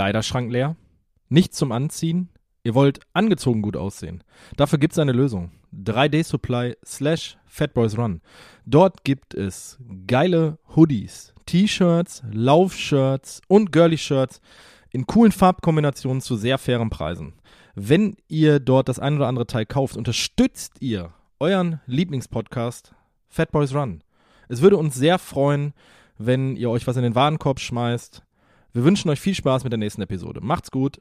Kleiderschrank leer, nichts zum Anziehen, ihr wollt angezogen gut aussehen. Dafür gibt es eine Lösung. 3D Supply slash Fatboys Run. Dort gibt es geile Hoodies, T-Shirts, Laufshirts und Girly-Shirts in coolen Farbkombinationen zu sehr fairen Preisen. Wenn ihr dort das ein oder andere Teil kauft, unterstützt ihr euren Lieblingspodcast Fatboys Run. Es würde uns sehr freuen, wenn ihr euch was in den Warenkorb schmeißt. Wir wünschen euch viel Spaß mit der nächsten Episode. Macht's gut.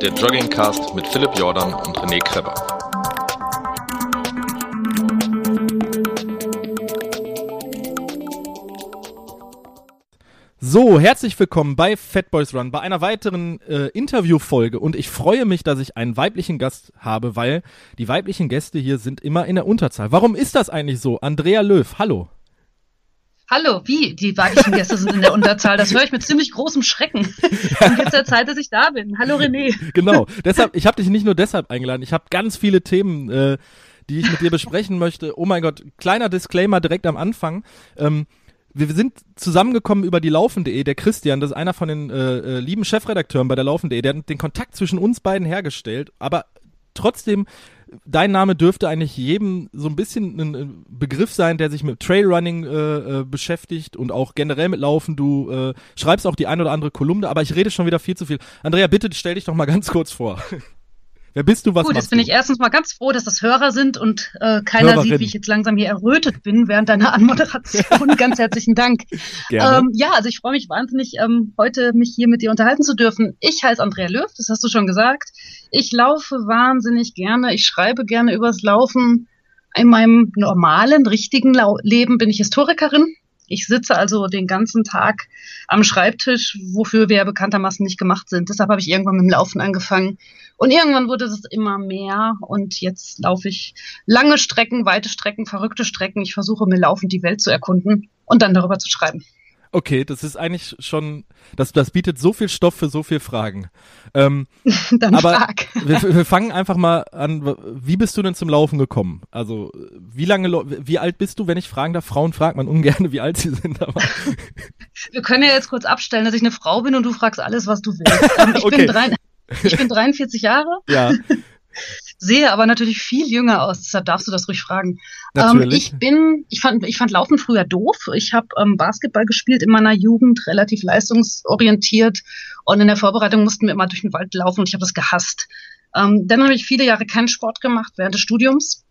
Der Joggingcast mit Philipp Jordan und René Kreber. So, herzlich willkommen bei Fat Boys Run, bei einer weiteren äh, Interviewfolge. Und ich freue mich, dass ich einen weiblichen Gast habe, weil die weiblichen Gäste hier sind immer in der Unterzahl. Warum ist das eigentlich so? Andrea Löw, hallo. Hallo, wie? Die weiblichen Gäste sind in der Unterzahl. Das höre ich mit ziemlich großem Schrecken. Und jetzt der Zeit, dass ich da bin. Hallo René. Genau. deshalb, ich habe dich nicht nur deshalb eingeladen. Ich habe ganz viele Themen, äh, die ich mit dir besprechen möchte. Oh mein Gott, kleiner Disclaimer direkt am Anfang. Ähm, wir sind zusammengekommen über die Laufen.de. Der Christian, das ist einer von den äh, äh, lieben Chefredakteuren bei der Laufen.de, der hat den Kontakt zwischen uns beiden hergestellt. Aber trotzdem, dein Name dürfte eigentlich jedem so ein bisschen ein Begriff sein, der sich mit Trailrunning äh, äh, beschäftigt und auch generell mit Laufen. Du äh, schreibst auch die ein oder andere Kolumne, aber ich rede schon wieder viel zu viel. Andrea, bitte stell dich doch mal ganz kurz vor. Wer bist du? Was Gut, jetzt bin ich erstens mal ganz froh, dass das Hörer sind und äh, keiner Hörerin. sieht, wie ich jetzt langsam hier errötet bin während deiner Anmoderation. ganz herzlichen Dank. Gerne. Ähm, ja, also ich freue mich wahnsinnig, ähm, heute mich hier mit dir unterhalten zu dürfen. Ich heiße Andrea Löw, das hast du schon gesagt. Ich laufe wahnsinnig gerne. Ich schreibe gerne übers Laufen. In meinem normalen, richtigen Leben bin ich Historikerin. Ich sitze also den ganzen Tag am Schreibtisch, wofür wir ja bekanntermaßen nicht gemacht sind. Deshalb habe ich irgendwann mit dem Laufen angefangen. Und irgendwann wurde es immer mehr. Und jetzt laufe ich lange Strecken, weite Strecken, verrückte Strecken. Ich versuche mir laufend die Welt zu erkunden und dann darüber zu schreiben. Okay, das ist eigentlich schon, das, das bietet so viel Stoff für so viel Fragen. Ähm, dann aber frag. wir, wir fangen einfach mal an. Wie bist du denn zum Laufen gekommen? Also, wie lange, wie alt bist du, wenn ich fragen darf? Frauen fragt man ungern, wie alt sie sind, aber Wir können ja jetzt kurz abstellen, dass ich eine Frau bin und du fragst alles, was du willst. Ähm, ich, Okay. bin drei, ich bin 43 Jahre, ja, sehe aber natürlich viel jünger aus, deshalb darfst du das ruhig fragen. Ähm, ich bin, ich fand, ich fand Laufen früher doof. Ich habe ähm, Basketball gespielt in meiner Jugend, relativ leistungsorientiert und in der Vorbereitung mussten wir immer durch den Wald laufen und ich habe das gehasst. Ähm, dann habe ich viele Jahre keinen Sport gemacht während des Studiums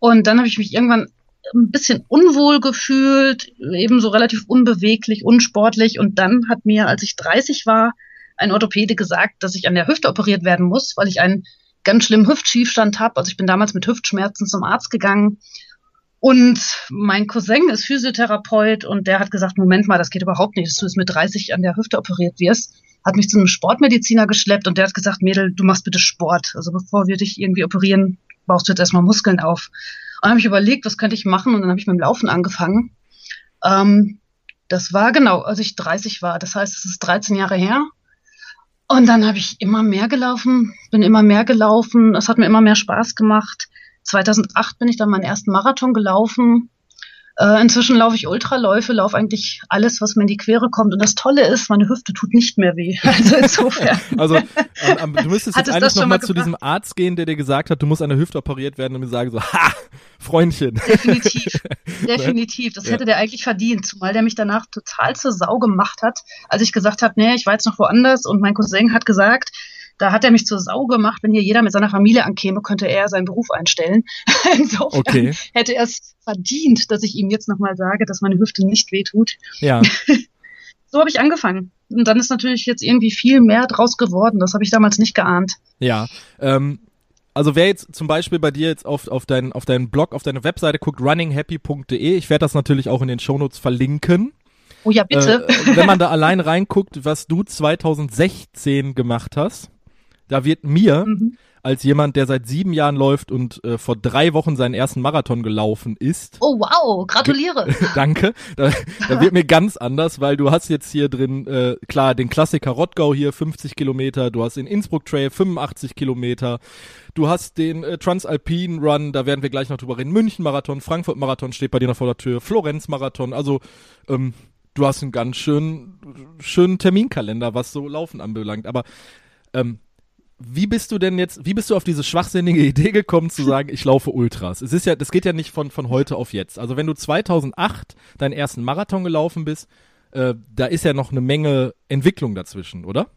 und dann habe ich mich irgendwann ein bisschen unwohl gefühlt, ebenso relativ unbeweglich, unsportlich und dann hat mir, als ich 30 war, ein Orthopäde gesagt, dass ich an der Hüfte operiert werden muss, weil ich einen ganz schlimmen Hüftschiefstand habe. Also ich bin damals mit Hüftschmerzen zum Arzt gegangen. Und mein Cousin ist Physiotherapeut und der hat gesagt, Moment mal, das geht überhaupt nicht, dass du jetzt mit 30 an der Hüfte operiert wirst. Hat mich zu einem Sportmediziner geschleppt und der hat gesagt, Mädel, du machst bitte Sport. Also bevor wir dich irgendwie operieren, baust du jetzt erstmal Muskeln auf. Und dann habe ich überlegt, was könnte ich machen und dann habe ich mit dem Laufen angefangen. Ähm, das war genau, als ich 30 war. Das heißt, es ist 13 Jahre her. Und dann habe ich immer mehr gelaufen, bin immer mehr gelaufen. Es hat mir immer mehr Spaß gemacht. 2008 bin ich dann meinen ersten Marathon gelaufen. Äh, inzwischen laufe ich Ultraläufe, laufe eigentlich alles, was mir in die Quere kommt. Und das Tolle ist, meine Hüfte tut nicht mehr weh. Also insofern. Also, am, du müsstest jetzt eigentlich nochmal mal zu diesem Arzt gehen, der dir gesagt hat, du musst an der Hüfte operiert werden und mir sagen so, ha, Freundchen. Definitiv, definitiv. Das Ja. hätte der eigentlich verdient, zumal der mich danach total zur Sau gemacht hat, als ich gesagt habe, nee, ich war jetzt noch woanders und mein Cousin hat gesagt, da hat er mich zur Sau gemacht, wenn hier jeder mit seiner Familie ankäme, könnte er seinen Beruf einstellen. Insofern Okay. hätte er es verdient, dass ich ihm jetzt nochmal sage, dass meine Hüfte nicht wehtut. Ja, So habe ich angefangen. Und dann ist natürlich jetzt irgendwie viel mehr draus geworden. Das habe ich damals nicht geahnt. ja. Ähm, also wer jetzt zum Beispiel bei dir jetzt auf, auf, deinen, auf deinen Blog, auf deine Webseite guckt, runninghappy.de, ich werde das natürlich auch in den Shownotes verlinken. Oh ja, bitte. Äh, wenn man da allein reinguckt, was du 2016 gemacht hast, da wird mir mhm als jemand, der seit sieben Jahren läuft und äh, vor drei Wochen seinen ersten Marathon gelaufen ist. Oh wow, gratuliere. Danke. Da, da wird mir ganz anders, weil du hast jetzt hier drin, äh, klar, den Klassiker Rottgau hier 50 Kilometer, du hast den Innsbruck Trail 85 Kilometer, du hast den äh, Transalpine Run, da werden wir gleich noch drüber reden, München Marathon, Frankfurt Marathon steht bei dir noch vor der Tür, Florenz Marathon, also ähm, du hast einen ganz schönen, schönen Terminkalender, was so Laufen anbelangt, aber ähm, wie bist du denn jetzt, wie bist du auf diese schwachsinnige Idee gekommen zu sagen, ich laufe Ultras? Es ist ja, das geht ja nicht von, von heute auf jetzt. Also wenn du 2008 deinen ersten Marathon gelaufen bist, äh, da ist ja noch eine Menge Entwicklung dazwischen, oder?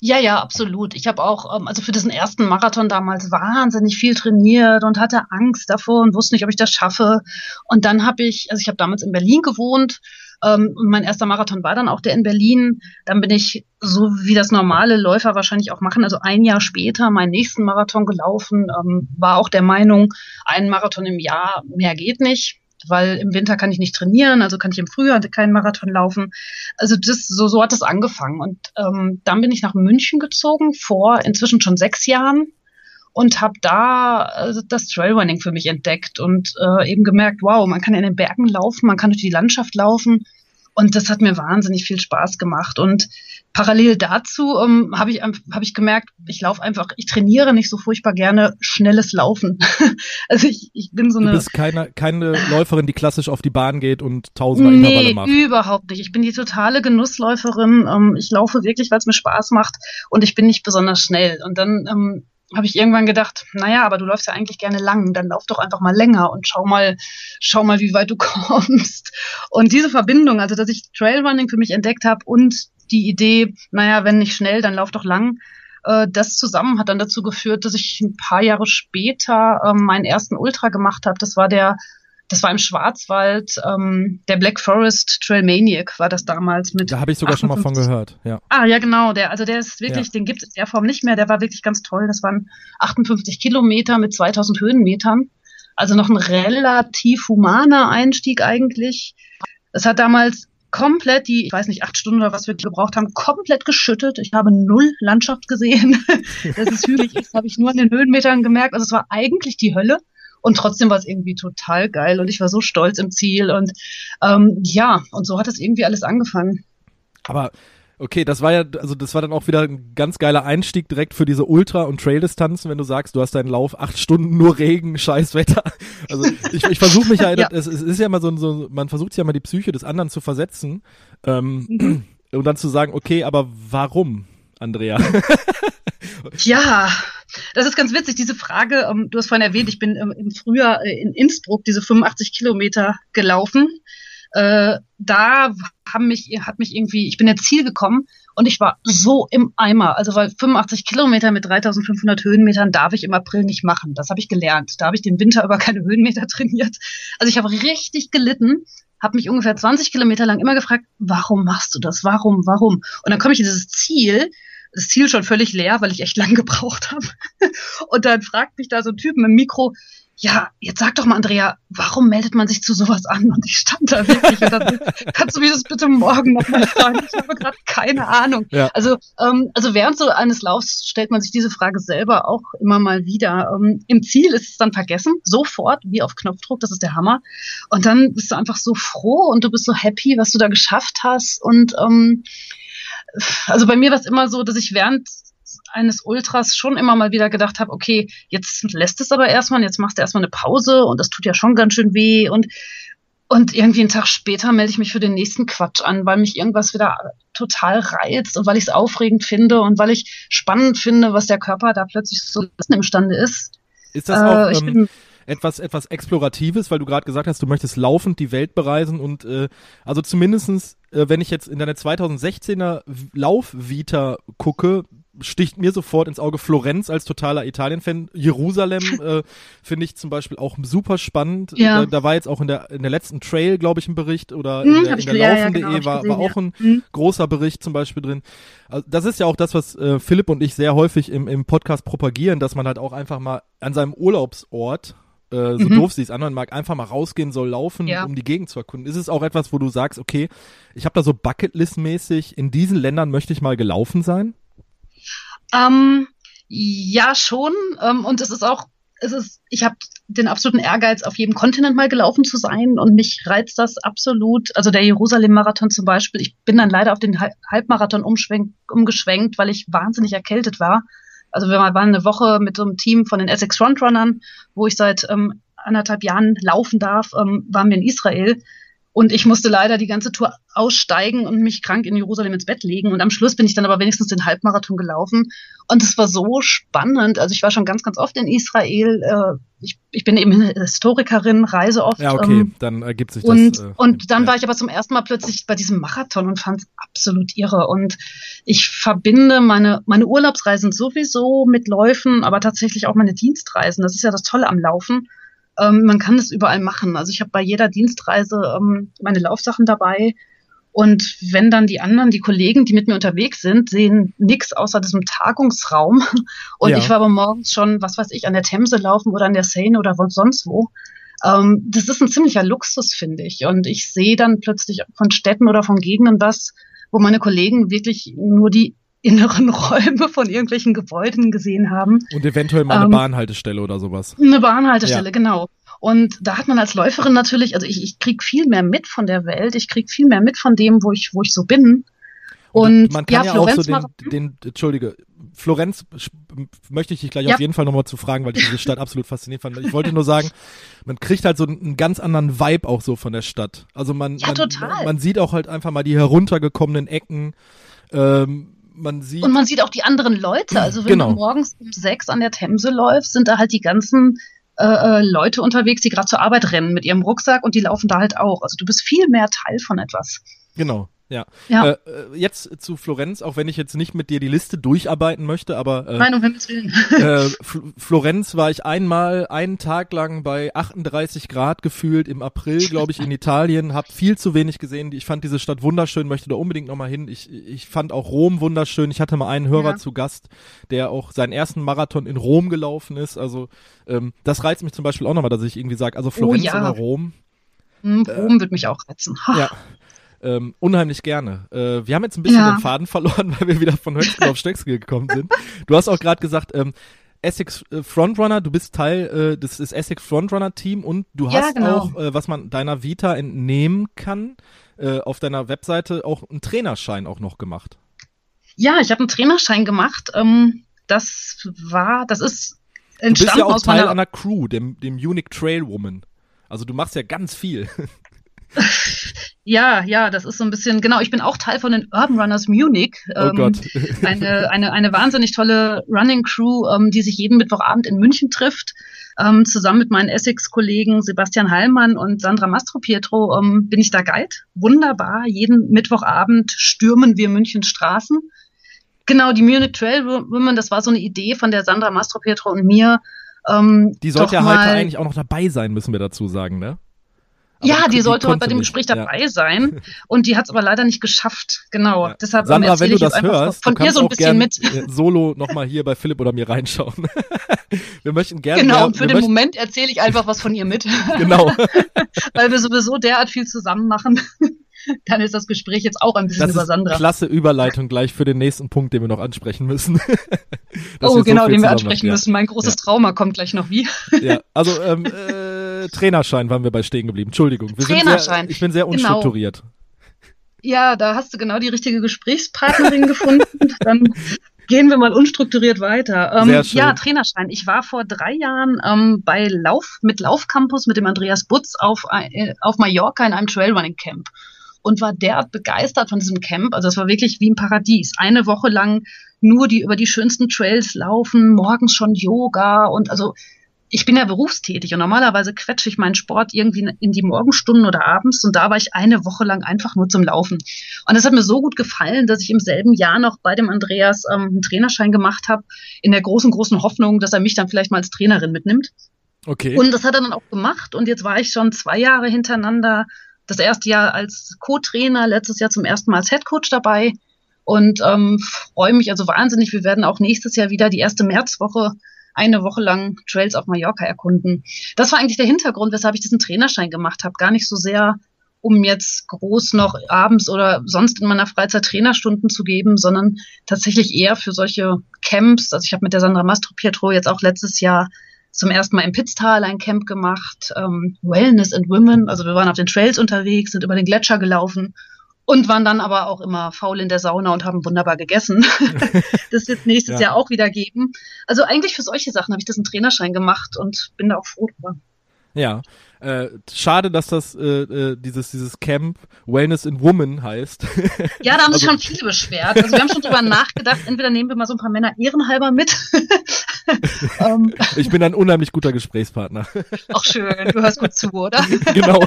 Ja, ja, absolut. Ich habe auch, ähm, also für diesen ersten Marathon damals wahnsinnig viel trainiert und hatte Angst davor und wusste nicht, ob ich das schaffe. Und dann habe ich, also ich habe damals in Berlin gewohnt ähm, und mein erster Marathon war dann auch der in Berlin. Dann bin ich, so wie das normale Läufer wahrscheinlich auch machen, also ein Jahr später meinen nächsten Marathon gelaufen. Ähm, war auch der Meinung, ein Marathon im Jahr, mehr geht nicht weil im Winter kann ich nicht trainieren, also kann ich im Frühjahr keinen Marathon laufen. Also das, so, so hat es angefangen. Und ähm, dann bin ich nach München gezogen, vor inzwischen schon sechs Jahren und habe da äh, das Trailrunning für mich entdeckt und äh, eben gemerkt, wow, man kann in den Bergen laufen, man kann durch die Landschaft laufen und das hat mir wahnsinnig viel Spaß gemacht. Und parallel dazu ähm, habe ich, hab ich gemerkt, ich laufe einfach, ich trainiere nicht so furchtbar gerne schnelles Laufen. also ich, ich bin so eine. Du bist keine, keine Läuferin, die klassisch auf die Bahn geht und tausender nee, Intervalle macht. überhaupt nicht. Ich bin die totale Genussläuferin. Ähm, ich laufe wirklich, weil es mir Spaß macht und ich bin nicht besonders schnell. Und dann ähm, habe ich irgendwann gedacht, naja, aber du läufst ja eigentlich gerne lang, dann lauf doch einfach mal länger und schau mal, schau mal, wie weit du kommst. Und diese Verbindung, also dass ich Trailrunning für mich entdeckt habe und die Idee, naja, wenn nicht schnell, dann lauf doch lang, äh, das zusammen hat dann dazu geführt, dass ich ein paar Jahre später äh, meinen ersten Ultra gemacht habe. Das war der das war im Schwarzwald, ähm, der Black Forest Trail Maniac war das damals mit. Da habe ich sogar 58. schon mal von gehört, ja. Ah, ja, genau. Der, also der ist wirklich, ja. den gibt es in der Form nicht mehr. Der war wirklich ganz toll. Das waren 58 Kilometer mit 2000 Höhenmetern. Also noch ein relativ humaner Einstieg eigentlich. Es hat damals komplett die, ich weiß nicht, acht Stunden oder was wir gebraucht haben, komplett geschüttet. Ich habe null Landschaft gesehen. Dass es hügelig ist, habe ich nur an den Höhenmetern gemerkt. Also es war eigentlich die Hölle. Und trotzdem war es irgendwie total geil und ich war so stolz im Ziel und ähm, ja, und so hat es irgendwie alles angefangen. Aber Okay, das war ja, also das war dann auch wieder ein ganz geiler Einstieg direkt für diese Ultra- und Trail-Distanzen, wenn du sagst, du hast deinen Lauf acht Stunden nur Regen, scheiß Wetter. Also ich, ich versuche mich ja, ja. Es, es, ist ja immer so, so, man versucht ja mal die Psyche des anderen zu versetzen ähm, mhm. und dann zu sagen, okay, aber warum, Andrea? ja, das ist ganz witzig, diese Frage. Ähm, du hast vorhin erwähnt, ich bin im, im Frühjahr äh, in Innsbruck diese 85 Kilometer gelaufen. Äh, da haben mich, hat mich irgendwie, ich bin ins Ziel gekommen und ich war so im Eimer. Also weil 85 Kilometer mit 3500 Höhenmetern darf ich im April nicht machen. Das habe ich gelernt. Da habe ich den Winter über keine Höhenmeter trainiert. Also ich habe richtig gelitten, habe mich ungefähr 20 Kilometer lang immer gefragt, warum machst du das? Warum? Warum? Und dann komme ich in dieses Ziel das Ziel schon völlig leer, weil ich echt lang gebraucht habe. Und dann fragt mich da so ein Typ im Mikro, ja, jetzt sag doch mal, Andrea, warum meldet man sich zu sowas an? Und ich stand da wirklich und dann, kannst du mir das bitte morgen nochmal fragen? Ich habe gerade keine Ahnung. Ja. Also, ähm, also während so eines Laufs stellt man sich diese Frage selber auch immer mal wieder. Ähm, Im Ziel ist es dann vergessen, sofort, wie auf Knopfdruck, das ist der Hammer. Und dann bist du einfach so froh und du bist so happy, was du da geschafft hast. Und ähm, also bei mir war es immer so, dass ich während eines Ultras schon immer mal wieder gedacht habe, okay, jetzt lässt es aber erstmal, jetzt machst du erstmal eine Pause und das tut ja schon ganz schön weh und und irgendwie einen Tag später melde ich mich für den nächsten Quatsch an, weil mich irgendwas wieder total reizt und weil ich es aufregend finde und weil ich spannend finde, was der Körper da plötzlich so imstande ist. Ist das auch, äh, ähm, etwas, etwas Exploratives, weil du gerade gesagt hast, du möchtest laufend die Welt bereisen und äh, also zumindestens, äh, wenn ich jetzt in deine 2016er Laufvita gucke, sticht mir sofort ins Auge Florenz als totaler Italien-Fan. Jerusalem äh, finde ich zum Beispiel auch super spannend. Ja. Da, da, war jetzt auch in der, in der letzten Trail, glaube ich, ein Bericht oder in der, in der ja, Laufen.de ja, genau, war, war auch ein mhm. großer Bericht zum Beispiel drin. Also das ist ja auch das, was äh, Philipp und ich sehr häufig im, im Podcast propagieren, dass man halt auch einfach mal an seinem Urlaubsort äh, so Mhm. doof sie es anhören mag, einfach mal rausgehen soll, laufen, Ja. um die Gegend zu erkunden. Ist es auch etwas, wo du sagst, okay, ich habe da so Bucketlist-mäßig, in diesen Ländern möchte ich mal gelaufen sein? Ähm, ja, schon. Ähm, und es ist auch, es ist, ich habe den absoluten Ehrgeiz, auf jedem Kontinent mal gelaufen zu sein. Und mich reizt das absolut. Also der Jerusalem-Marathon zum Beispiel. Ich bin dann leider auf den Hal- Halbmarathon umgeschwenkt, weil ich wahnsinnig erkältet war. Also wir waren eine Woche mit so einem Team von den Essex Frontrunnern, wo ich seit ähm, anderthalb Jahren laufen darf, ähm, waren wir in Israel. Und ich musste leider die ganze Tour aussteigen und mich krank in Jerusalem ins Bett legen. Und am Schluss bin ich dann aber wenigstens den Halbmarathon gelaufen. Und es war so spannend. Also ich war schon ganz, ganz oft in Israel. Äh, ich, ich bin eben Historikerin, reise oft. Ja, okay, ähm, dann ergibt sich und, das. äh, und dann ja. war ich aber zum ersten Mal plötzlich bei diesem Marathon und fand es absolut irre. Und ich verbinde meine, meine Urlaubsreisen sowieso mit Läufen, aber tatsächlich auch meine Dienstreisen. Das ist ja das Tolle am Laufen. Ähm, man kann es überall machen. Also ich habe bei jeder Dienstreise ähm, meine Laufsachen dabei. Und wenn dann die anderen, die Kollegen, die mit mir unterwegs sind, sehen nix außer diesem Tagungsraum. Und Ja. ich war aber morgens schon, was weiß ich, an der Themse laufen oder an der Seine oder sonst wo. Ähm, das ist ein ziemlicher Luxus, finde ich. Und ich sehe dann plötzlich von Städten oder von Gegenden was, wo meine Kollegen wirklich nur die inneren Räume von irgendwelchen Gebäuden gesehen haben. Und eventuell mal eine ähm, Bahnhaltestelle oder sowas. Eine Bahnhaltestelle, Ja. genau. Und da hat man als Läuferin natürlich, also ich, ich krieg viel mehr mit von der Welt, ich krieg viel mehr mit von dem, wo ich, wo ich so bin. Und man kann ja, auch so den, den, Entschuldige, Florenz möchte ich dich gleich Ja. auf jeden Fall nochmal zu fragen, weil ich diese Stadt absolut faszinierend fand. Ich wollte nur sagen, man kriegt halt so einen, ganz anderen Vibe auch so von der Stadt. Also man, Ja, man, total. man sieht auch halt einfach mal die heruntergekommenen Ecken. Ähm, man sieht, Und man sieht auch die anderen Leute. Also wenn Genau. du morgens um sechs an der Themse läufst, sind da halt die ganzen äh, äh, Leute unterwegs, die gerade zur Arbeit rennen mit ihrem Rucksack und die laufen da halt auch. Also du bist viel mehr Teil von etwas. genau, ja. Ja. Äh, äh, jetzt zu Florenz, auch wenn ich jetzt nicht mit dir die Liste durcharbeiten möchte, aber äh, Nein, um Himmels Willen. äh, Fl Florenz war ich einmal einen Tag lang bei 38 Grad gefühlt im April, glaube ich, in Italien. Hab viel zu wenig gesehen. Ich fand diese Stadt wunderschön, möchte da unbedingt nochmal hin. Ich, ich fand auch Rom wunderschön. Ich hatte mal einen Hörer Ja. zu Gast, der auch seinen ersten Marathon in Rom gelaufen ist. Also ähm, das reizt mich zum Beispiel auch nochmal, dass ich irgendwie sage, also Florenz Oh ja. oder Rom. Hm, Rom wird mich auch reizen. Ha. Ja. Ähm, unheimlich gerne. Äh, wir haben jetzt ein bisschen Ja. den Faden verloren, weil wir wieder von Höchstgen auf Stöcksel gekommen sind. Du hast auch gerade gesagt, ähm, Essex äh, Frontrunner, du bist Teil äh, des, des Essex Frontrunner Team und du Ja, hast genau. auch, äh, was man deiner Vita entnehmen kann, äh, auf deiner Webseite auch einen Trainerschein auch noch gemacht. Ja, ich habe einen Trainerschein gemacht. Ähm, das war, das ist Du bist entstanden ja auch aus Teil einer Crew, dem, dem Unique Trail Woman. Also du machst ja ganz viel. Ja, ja, das ist so ein bisschen, genau, ich bin auch Teil von den Urban Runners Munich. Oh ähm, Gott. Eine, eine, eine wahnsinnig tolle Running Crew, ähm, die sich jeden Mittwochabend in München trifft. Ähm, zusammen mit meinen Essex-Kollegen Sebastian Hallmann und Sandra Mastropietro ähm, bin ich da Guide. Wunderbar. Jeden Mittwochabend stürmen wir Münchens Straßen. Genau, die Munich Trail Women, das war so eine Idee von der Sandra Mastropietro und mir. Ähm, Die sollte ja heute eigentlich auch noch dabei sein, müssen wir dazu sagen, ne? Ja, die sollte heute bei dem nicht. Gespräch Ja. dabei sein. Und die hat es aber leider nicht geschafft. Genau. Ja. Deshalb ähm, Sandra, wenn erzähle du ich jetzt das hörst, von kannst so ein bisschen mit. äh, solo nochmal hier bei Philipp oder mir reinschauen. wir möchten gerne Genau, mehr, und für den möchten, Moment erzähle ich einfach was von ihr mit. Genau, Weil wir sowieso derart viel zusammen machen. Dann ist das Gespräch jetzt auch ein bisschen das über ist Sandra. klasse Überleitung gleich für den nächsten Punkt, den wir noch ansprechen müssen. Oh, so genau, viel den wir ansprechen machen. müssen. Mein großes Ja. Trauma kommt gleich noch wie. Ja, also ähm, äh, Trainerschein waren wir bei stehen geblieben. Entschuldigung. Wir Sind sehr, Trainerschein. ich bin sehr Genau. unstrukturiert. Ja, da hast du genau die richtige Gesprächspartnerin gefunden. Dann gehen wir mal unstrukturiert weiter. Ähm, Sehr schön. Ja, Trainerschein. Ich war vor drei Jahren ähm, bei Lauf mit Laufcampus mit dem Andreas Butz auf, äh, auf Mallorca in einem Trailrunning Camp und war derart begeistert von diesem Camp. Also es war wirklich wie ein Paradies. Eine Woche lang nur die über die schönsten Trails laufen, morgens schon Yoga und also ich bin ja berufstätig und normalerweise quetsche ich meinen Sport irgendwie in die Morgenstunden oder abends und da war ich eine Woche lang einfach nur zum Laufen. Und das hat mir so gut gefallen, dass ich im selben Jahr noch bei dem Andreas ähm, einen Trainerschein gemacht habe, in der großen, großen Hoffnung, dass er mich dann vielleicht mal als Trainerin mitnimmt. Okay. Und das hat er dann auch gemacht und jetzt war ich schon zwei Jahre hintereinander, das erste Jahr als Co-Trainer, letztes Jahr zum ersten Mal als Headcoach dabei und ähm, freue mich also wahnsinnig. Wir werden auch nächstes Jahr wieder die erste Märzwoche eine Woche lang Trails auf Mallorca erkunden. Das war eigentlich der Hintergrund, weshalb ich diesen Trainerschein gemacht habe. Gar nicht so sehr, um jetzt groß noch abends oder sonst in meiner Freizeit Trainerstunden zu geben, sondern tatsächlich eher für solche Camps. Also ich habe mit der Sandra Mastropietro jetzt auch letztes Jahr zum ersten Mal im Pitztal ein Camp gemacht, ähm, Wellness and Women. Also wir waren auf den Trails unterwegs, sind über den Gletscher gelaufen und waren dann aber auch immer faul in der Sauna und haben wunderbar gegessen. das wird nächstes ja. Jahr auch wieder geben. Also eigentlich für solche Sachen habe ich das einen Trainerschein gemacht und bin da auch froh drüber. Ja, äh, schade, dass das äh, äh, dieses dieses Camp Wellness in Woman heißt. Ja, da haben sich also, schon viele beschwert. Also wir haben schon drüber nachgedacht. Entweder nehmen wir mal so ein paar Männer ehrenhalber mit. um, ich bin ein unheimlich guter Gesprächspartner. Auch schön. Du hörst gut zu, oder? genau.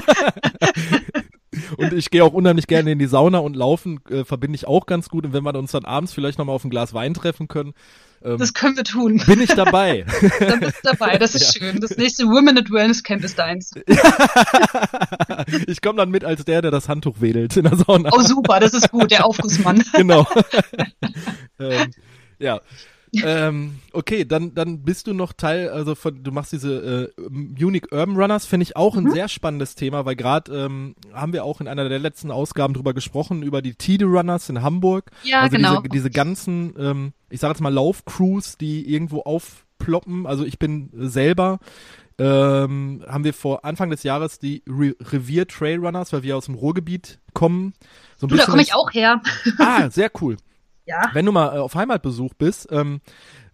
Und ich gehe auch unheimlich gerne in die Sauna und laufen äh, verbinde ich auch ganz gut. Und wenn wir uns dann abends vielleicht nochmal auf ein Glas Wein treffen können, ähm, das können wir tun. Bin ich dabei. Dann bist du dabei, das ist ja. schön. Das nächste Women at Wellness Camp ist deins. ich komme dann mit als der, der das Handtuch wedelt in der Sauna. Oh super, das ist gut, der Aufgussmann. genau. ähm, ja, ähm, okay, dann, dann bist du noch Teil, also von, du machst diese äh, Munich Urban Runners, finde ich auch ein mhm. sehr spannendes Thema, weil gerade ähm, haben wir auch in einer der letzten Ausgaben drüber gesprochen, über die Tide Runners in Hamburg. Ja, also genau. Diese, diese ganzen, ähm, ich sage jetzt mal Laufcrews, die irgendwo aufploppen. Also ich bin selber ähm, haben wir vor Anfang des Jahres die Re Revier Trail Runners, weil wir aus dem Ruhrgebiet kommen. So ein du, da komme ich auch her. ah, sehr cool. Ja. Wenn du mal äh, auf Heimatbesuch bist, ähm,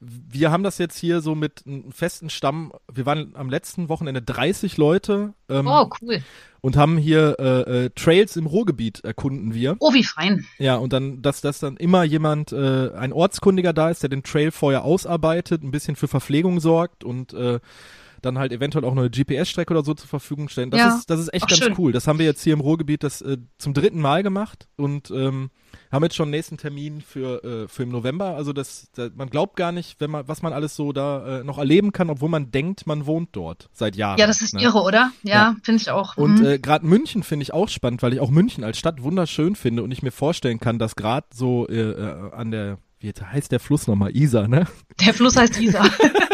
wir haben das jetzt hier so mit einem festen Stamm. Wir waren am letzten Wochenende 30 Leute. Ähm, oh, cool. Und haben hier äh, äh, Trails im Ruhrgebiet erkunden wir. Oh, wie fein. Ja, und dann, dass, dass dann immer jemand, äh, ein Ortskundiger da ist, der den Trail vorher ausarbeitet, ein bisschen für Verpflegung sorgt und äh, dann halt eventuell auch eine GPS-Strecke oder so zur Verfügung stellen. Das ja. ist, das ist echt Ach, ganz schön. cool. Das haben wir jetzt hier im Ruhrgebiet das äh, zum dritten Mal gemacht und ähm, haben jetzt schon nächsten Termin für, äh, für im November. Also das, das, man glaubt gar nicht, wenn man, was man alles so da äh, noch erleben kann, obwohl man denkt, man wohnt dort seit Jahren. Ja, das ist ne? irre, oder? Ja, ja. finde ich auch. Und mhm. äh, gerade München finde ich auch spannend, weil ich auch München als Stadt wunderschön finde und ich mir vorstellen kann, dass gerade so äh, äh, an der wie heißt der Fluss nochmal? Isar, ne? Der Fluss heißt Isar.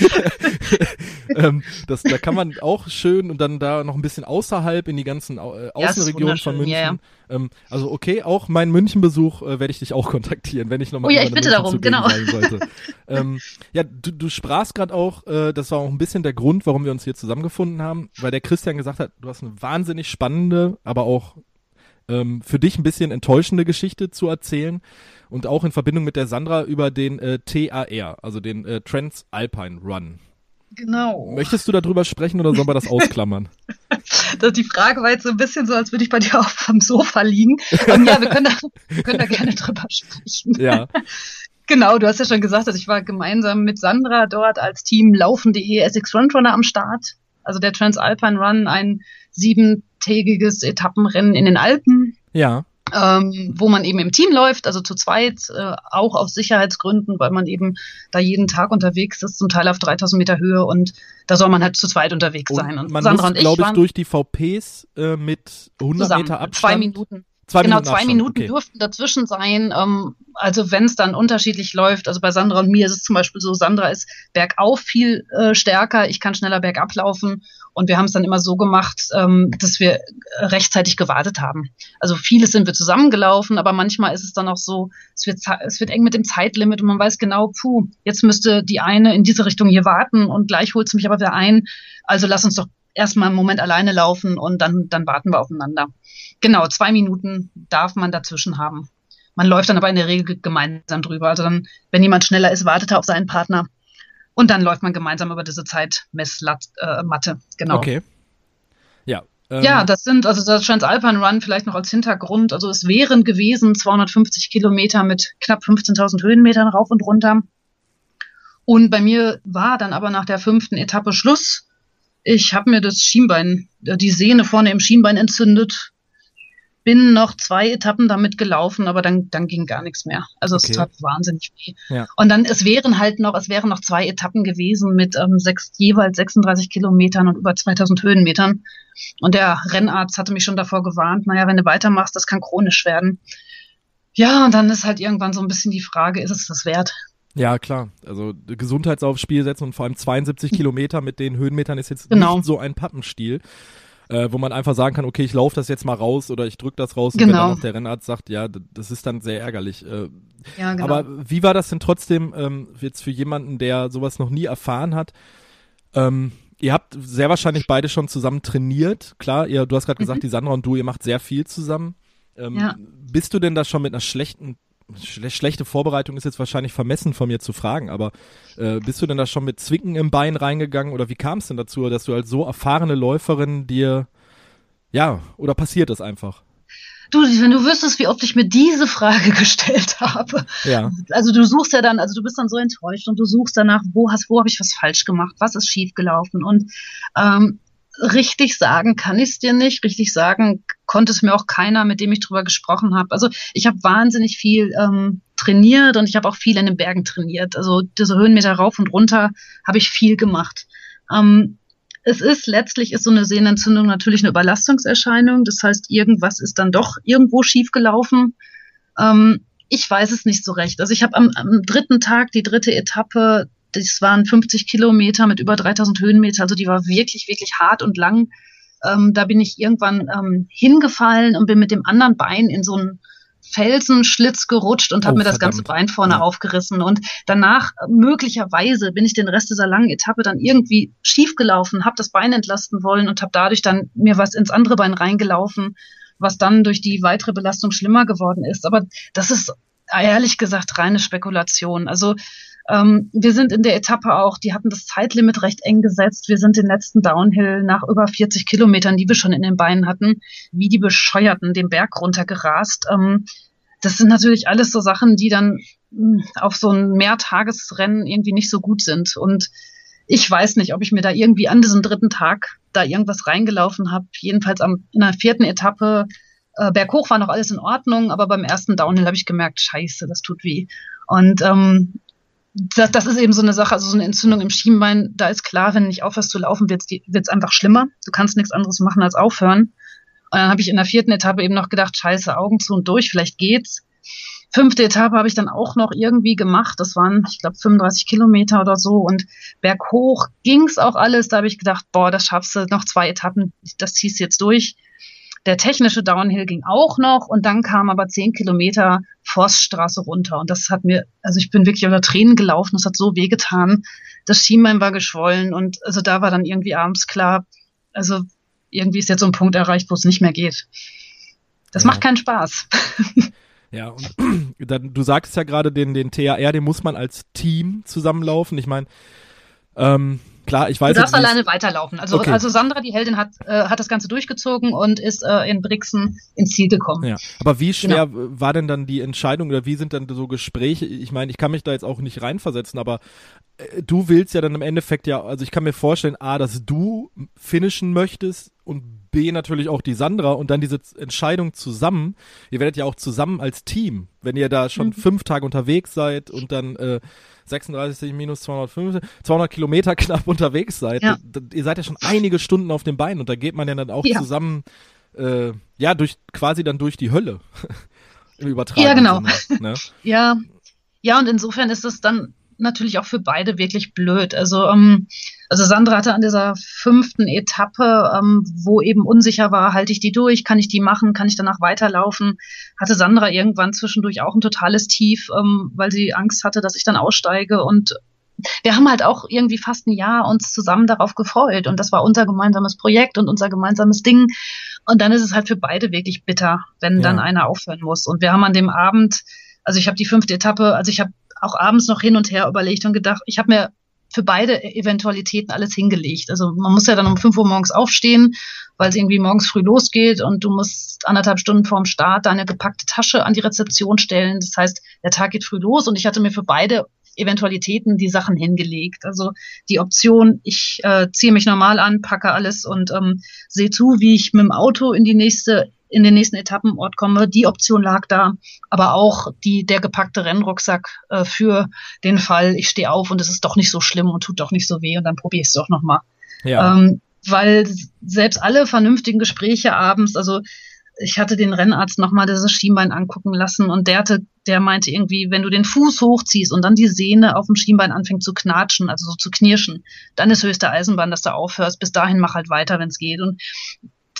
ähm, das, da kann man auch schön und dann da noch ein bisschen außerhalb in die ganzen äh, Außenregionen von München. Ja, ja. Ähm, also okay, auch mein Münchenbesuch äh, werde ich dich auch kontaktieren, wenn ich nochmal. Oh ja, ich bitte darum, genau. ähm, ja, du, du sprachst gerade auch, äh, das war auch ein bisschen der Grund, warum wir uns hier zusammengefunden haben, weil der Christian gesagt hat, du hast eine wahnsinnig spannende, aber auch ähm, für dich ein bisschen enttäuschende Geschichte zu erzählen und auch in Verbindung mit der Sandra über den äh, TAR, also den äh, Transalpine Run. Genau. Möchtest du darüber sprechen oder sollen wir das ausklammern? das, die Frage war jetzt so ein bisschen so, als würde ich bei dir auf dem Sofa liegen. Und ja, wir können da, wir können da gerne drüber sprechen. Ja. Genau, du hast ja schon gesagt, dass ich war gemeinsam mit Sandra dort als Team Laufen.de Essex Frontrunner am Start. Also der Transalpine Run, ein siebentägiges Etappenrennen in den Alpen. Ja ähm, wo man eben im Team läuft, also zu zweit, äh, auch aus Sicherheitsgründen, weil man eben da jeden Tag unterwegs ist, zum Teil auf 3000 Meter Höhe und da soll man halt zu zweit unterwegs sein. Und, man Sandra muss, glaube ich, durch die VPs äh, mit 100 zusammen, Meter Abstand. Zwei Minuten. Zwei genau, Minuten zwei Abstand. Minuten okay. dürften dazwischen sein. Ähm, also wenn es dann unterschiedlich läuft, also bei Sandra und mir ist es zum Beispiel so, Sandra ist bergauf viel äh, stärker, ich kann schneller bergab laufen und wir haben es dann immer so gemacht, ähm, dass wir rechtzeitig gewartet haben. Also vieles sind wir zusammengelaufen, aber manchmal ist es dann auch so, es wird, es wird eng mit dem Zeitlimit und man weiß genau, puh, jetzt müsste die eine in diese Richtung hier warten und gleich holt sie mich aber wieder ein. Also lass uns doch erstmal einen Moment alleine laufen und dann, dann warten wir aufeinander. Genau, zwei Minuten darf man dazwischen haben. Man läuft dann aber in der Regel gemeinsam drüber. Also dann, wenn jemand schneller ist, wartet er auf seinen Partner. Und dann läuft man gemeinsam über diese Zeitmessmatte. Äh, genau. Okay. Ja. Ähm, ja, das sind, also das Transalpine Run vielleicht noch als Hintergrund. Also es wären gewesen 250 Kilometer mit knapp 15.000 Höhenmetern rauf und runter. Und bei mir war dann aber nach der fünften Etappe Schluss. Ich habe mir das Schienbein, äh, die Sehne vorne im Schienbein entzündet bin noch zwei Etappen damit gelaufen, aber dann, dann ging gar nichts mehr. Also okay. es tat wahnsinnig weh. Ja. Und dann, es wären halt noch, es wären noch zwei Etappen gewesen mit ähm, sechs, jeweils 36 Kilometern und über 2000 Höhenmetern. Und der Rennarzt hatte mich schon davor gewarnt, naja, wenn du weitermachst, das kann chronisch werden. Ja, und dann ist halt irgendwann so ein bisschen die Frage, ist es das wert? Ja, klar. Also Gesundheit aufs Spiel setzen und vor allem 72 Kilometer mit den Höhenmetern ist jetzt genau. nicht so ein Pappenstiel, äh, wo man einfach sagen kann, okay, ich laufe das jetzt mal raus oder ich drücke das raus genau. und wenn dann auch der Rennarzt sagt, ja, das ist dann sehr ärgerlich. Äh, ja, genau. Aber wie war das denn trotzdem ähm, jetzt für jemanden, der sowas noch nie erfahren hat? Ähm, ihr habt sehr wahrscheinlich beide schon zusammen trainiert. Klar, ihr, du hast gerade mhm. gesagt, die Sandra und du, ihr macht sehr viel zusammen. Ähm, ja. Bist du denn da schon mit einer schlechten Schle schlechte Vorbereitung ist jetzt wahrscheinlich vermessen von mir zu fragen, aber äh, bist du denn da schon mit Zwicken im Bein reingegangen oder wie kam es denn dazu, dass du als so erfahrene Läuferin dir, ja, oder passiert das einfach? Du, wenn du wüsstest, wie oft ich mir diese Frage gestellt habe. Ja. Also du suchst ja dann, also du bist dann so enttäuscht und du suchst danach, wo hast, wo habe ich was falsch gemacht, was ist schiefgelaufen und ähm, richtig sagen kann ich es dir nicht. Richtig sagen konnte es mir auch keiner, mit dem ich drüber gesprochen habe. Also ich habe wahnsinnig viel ähm, trainiert und ich habe auch viel in den Bergen trainiert. Also diese Höhenmeter rauf und runter habe ich viel gemacht. Ähm, es ist letztlich ist so eine Sehnenentzündung natürlich eine Überlastungserscheinung. Das heißt, irgendwas ist dann doch irgendwo schiefgelaufen. Ähm, ich weiß es nicht so recht. Also ich habe am, am dritten Tag die dritte Etappe das waren 50 Kilometer mit über 3000 Höhenmeter, also die war wirklich, wirklich hart und lang. Ähm, da bin ich irgendwann ähm, hingefallen und bin mit dem anderen Bein in so einen Felsenschlitz gerutscht und habe oh, mir das verdammt. ganze Bein vorne ja. aufgerissen. Und danach, möglicherweise, bin ich den Rest dieser langen Etappe dann irgendwie schiefgelaufen, habe das Bein entlasten wollen und habe dadurch dann mir was ins andere Bein reingelaufen, was dann durch die weitere Belastung schlimmer geworden ist. Aber das ist ehrlich gesagt reine Spekulation. Also ähm, wir sind in der Etappe auch, die hatten das Zeitlimit recht eng gesetzt. Wir sind den letzten Downhill nach über 40 Kilometern, die wir schon in den Beinen hatten, wie die Bescheuerten den Berg runtergerast. Ähm, das sind natürlich alles so Sachen, die dann hm, auf so ein Mehrtagesrennen irgendwie nicht so gut sind. Und ich weiß nicht, ob ich mir da irgendwie an diesem dritten Tag da irgendwas reingelaufen habe. Jedenfalls am, in der vierten Etappe äh, berghoch war noch alles in Ordnung, aber beim ersten Downhill habe ich gemerkt, scheiße, das tut weh. Und ähm, das, das ist eben so eine Sache, also so eine Entzündung im Schienbein, da ist klar, wenn nicht aufhörst zu laufen, wird es einfach schlimmer. Du kannst nichts anderes machen als aufhören. Und dann habe ich in der vierten Etappe eben noch gedacht, scheiße, Augen zu und durch, vielleicht geht's. Fünfte Etappe habe ich dann auch noch irgendwie gemacht. Das waren, ich glaube, 35 Kilometer oder so. Und berghoch ging's auch alles. Da habe ich gedacht, boah, das schaffst du, noch zwei Etappen, das ziehst du jetzt durch. Der technische Downhill ging auch noch und dann kam aber zehn Kilometer Forststraße runter. Und das hat mir, also ich bin wirklich unter Tränen gelaufen, das hat so wehgetan. Das Schienbein war geschwollen und also da war dann irgendwie abends klar, also irgendwie ist jetzt so ein Punkt erreicht, wo es nicht mehr geht. Das ja. macht keinen Spaß. Ja, und dann, du sagtest ja gerade, den, den TAR, den muss man als Team zusammenlaufen. Ich meine, ähm, klar, ich weiß. Du darfst alleine weiterlaufen. Also, okay. also Sandra, die Heldin, hat, äh, hat das Ganze durchgezogen und ist äh, in Brixen ins Ziel gekommen. Ja. Aber wie schwer genau. war denn dann die Entscheidung oder wie sind dann so Gespräche? Ich meine, ich kann mich da jetzt auch nicht reinversetzen, aber äh, du willst ja dann im Endeffekt ja, also ich kann mir vorstellen, A, dass du finishen möchtest und B natürlich auch die Sandra und dann diese Entscheidung zusammen. Ihr werdet ja auch zusammen als Team, wenn ihr da schon mhm. fünf Tage unterwegs seid und dann äh, 36 minus 250, 200 Kilometer knapp unterwegs seid. Ja. Ihr seid ja schon einige Stunden auf den Beinen und da geht man ja dann auch ja. zusammen, äh, ja, durch quasi dann durch die Hölle. Im Übertragen. Ja, genau. Sinne, ne? ja. Ja, und insofern ist es dann natürlich auch für beide wirklich blöd. Also, ähm, also Sandra hatte an dieser fünften Etappe, ähm, wo eben unsicher war, halte ich die durch, kann ich die machen, kann ich danach weiterlaufen, hatte Sandra irgendwann zwischendurch auch ein totales Tief, ähm, weil sie Angst hatte, dass ich dann aussteige und wir haben halt auch irgendwie fast ein Jahr uns zusammen darauf gefreut und das war unser gemeinsames Projekt und unser gemeinsames Ding und dann ist es halt für beide wirklich bitter, wenn ja. dann einer aufhören muss und wir haben an dem Abend also ich habe die fünfte Etappe, also ich habe auch abends noch hin und her überlegt und gedacht, ich habe mir für beide Eventualitäten alles hingelegt. Also man muss ja dann um 5 Uhr morgens aufstehen, weil es irgendwie morgens früh losgeht und du musst anderthalb Stunden vorm Start deine gepackte Tasche an die Rezeption stellen. Das heißt, der Tag geht früh los und ich hatte mir für beide Eventualitäten die Sachen hingelegt. Also die Option, ich äh, ziehe mich normal an, packe alles und ähm, sehe zu, wie ich mit dem Auto in die nächste in den nächsten Etappenort komme. Die Option lag da, aber auch die, der gepackte Rennrucksack äh, für den Fall, ich stehe auf und es ist doch nicht so schlimm und tut doch nicht so weh und dann probiere ich es doch nochmal. Ja. Ähm, weil selbst alle vernünftigen Gespräche abends, also ich hatte den Rennarzt nochmal dieses Schienbein angucken lassen und der hatte, der meinte irgendwie, wenn du den Fuß hochziehst und dann die Sehne auf dem Schienbein anfängt zu knatschen, also so zu knirschen, dann ist höchste Eisenbahn, dass du aufhörst. Bis dahin mach halt weiter, wenn es geht. Und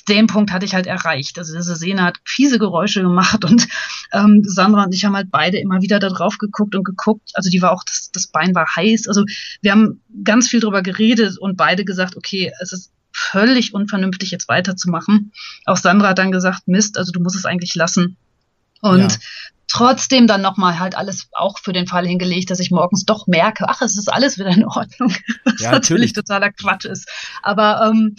den Punkt hatte ich halt erreicht. Also diese Sehne hat fiese Geräusche gemacht und ähm, Sandra und ich haben halt beide immer wieder da drauf geguckt und geguckt. Also die war auch, das, das Bein war heiß. Also wir haben ganz viel drüber geredet und beide gesagt, okay, es ist völlig unvernünftig, jetzt weiterzumachen. Auch Sandra hat dann gesagt, Mist, also du musst es eigentlich lassen. Und ja. trotzdem dann nochmal halt alles auch für den Fall hingelegt, dass ich morgens doch merke, ach, es ist alles wieder in Ordnung. Was ja, natürlich totaler Quatsch ist. Aber ähm,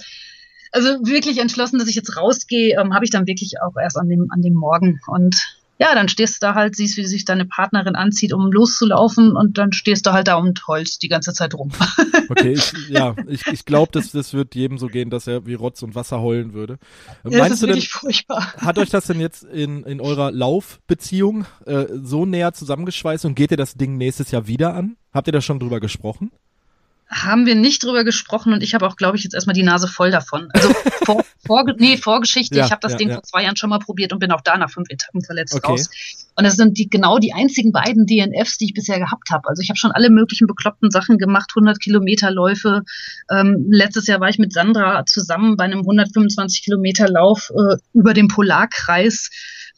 also wirklich entschlossen, dass ich jetzt rausgehe, ähm, habe ich dann wirklich auch erst an dem, an dem Morgen. Und ja, dann stehst du da halt, siehst, wie sich deine Partnerin anzieht, um loszulaufen und dann stehst du halt da und heulst die ganze Zeit rum. Okay, ich, ja, ich, ich glaube, das, das wird jedem so gehen, dass er wie Rotz und Wasser heulen würde. Ja, Meinst das ist du wirklich denn, furchtbar. Hat euch das denn jetzt in, in eurer Laufbeziehung äh, so näher zusammengeschweißt und geht ihr das Ding nächstes Jahr wieder an? Habt ihr da schon drüber gesprochen? Haben wir nicht drüber gesprochen und ich habe auch, glaube ich, jetzt erstmal die Nase voll davon. Also vor, vor, nee, Vorgeschichte, ja, ich habe das ja, Ding ja. vor zwei Jahren schon mal probiert und bin auch da nach fünf Etappen verletzt okay. raus. Und das sind die genau die einzigen beiden DNFs, die ich bisher gehabt habe. Also ich habe schon alle möglichen bekloppten Sachen gemacht, 100 Kilometer Läufe. Ähm, letztes Jahr war ich mit Sandra zusammen bei einem 125 Kilometer Lauf äh, über den Polarkreis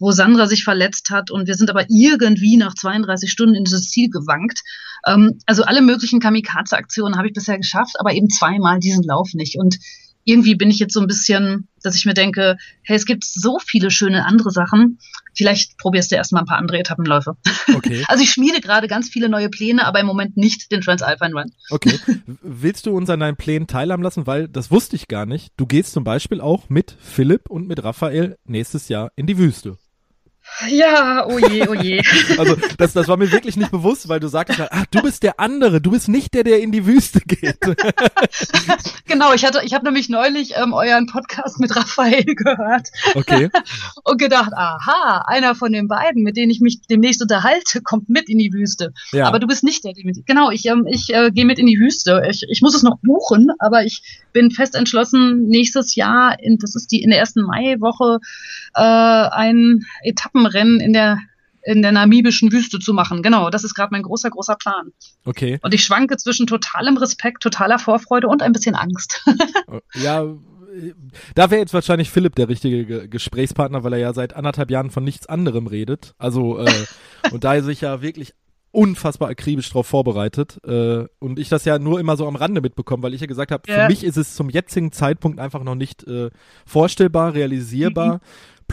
wo Sandra sich verletzt hat und wir sind aber irgendwie nach 32 Stunden in das Ziel gewankt. Ähm, also alle möglichen Kamikaze-Aktionen habe ich bisher geschafft, aber eben zweimal diesen Lauf nicht. Und irgendwie bin ich jetzt so ein bisschen, dass ich mir denke, hey, es gibt so viele schöne andere Sachen. Vielleicht probierst du erstmal ein paar andere Etappenläufe. Okay. Also ich schmiede gerade ganz viele neue Pläne, aber im Moment nicht den Transalpine Run. Okay. Willst du uns an deinen Plänen teilhaben lassen? Weil das wusste ich gar nicht. Du gehst zum Beispiel auch mit Philipp und mit Raphael nächstes Jahr in die Wüste. Ja, oh je, oh je. also das, das war mir wirklich nicht bewusst, weil du sagtest halt, ach, du bist der andere, du bist nicht der, der in die Wüste geht. genau, ich hatte, ich habe nämlich neulich ähm, euren Podcast mit Raphael gehört. Okay. Und gedacht, aha, einer von den beiden, mit denen ich mich demnächst unterhalte, kommt mit in die Wüste. Ja. Aber du bist nicht der, der mit. Genau, ich, ähm, ich äh, gehe mit in die Wüste. Ich, ich muss es noch buchen, aber ich bin fest entschlossen, nächstes Jahr, in, das ist die in der ersten Maiwoche, äh, ein Etappenrennen in der in der namibischen Wüste zu machen. Genau, das ist gerade mein großer, großer Plan. Okay. Und ich schwanke zwischen totalem Respekt, totaler Vorfreude und ein bisschen Angst. Oh, ja, da wäre jetzt wahrscheinlich Philipp der richtige Gesprächspartner, weil er ja seit anderthalb Jahren von nichts anderem redet. Also, äh, und da er sich ja wirklich unfassbar akribisch darauf vorbereitet äh, und ich das ja nur immer so am Rande mitbekomme, weil ich ja gesagt habe, ja. für mich ist es zum jetzigen Zeitpunkt einfach noch nicht äh, vorstellbar, realisierbar. Mhm.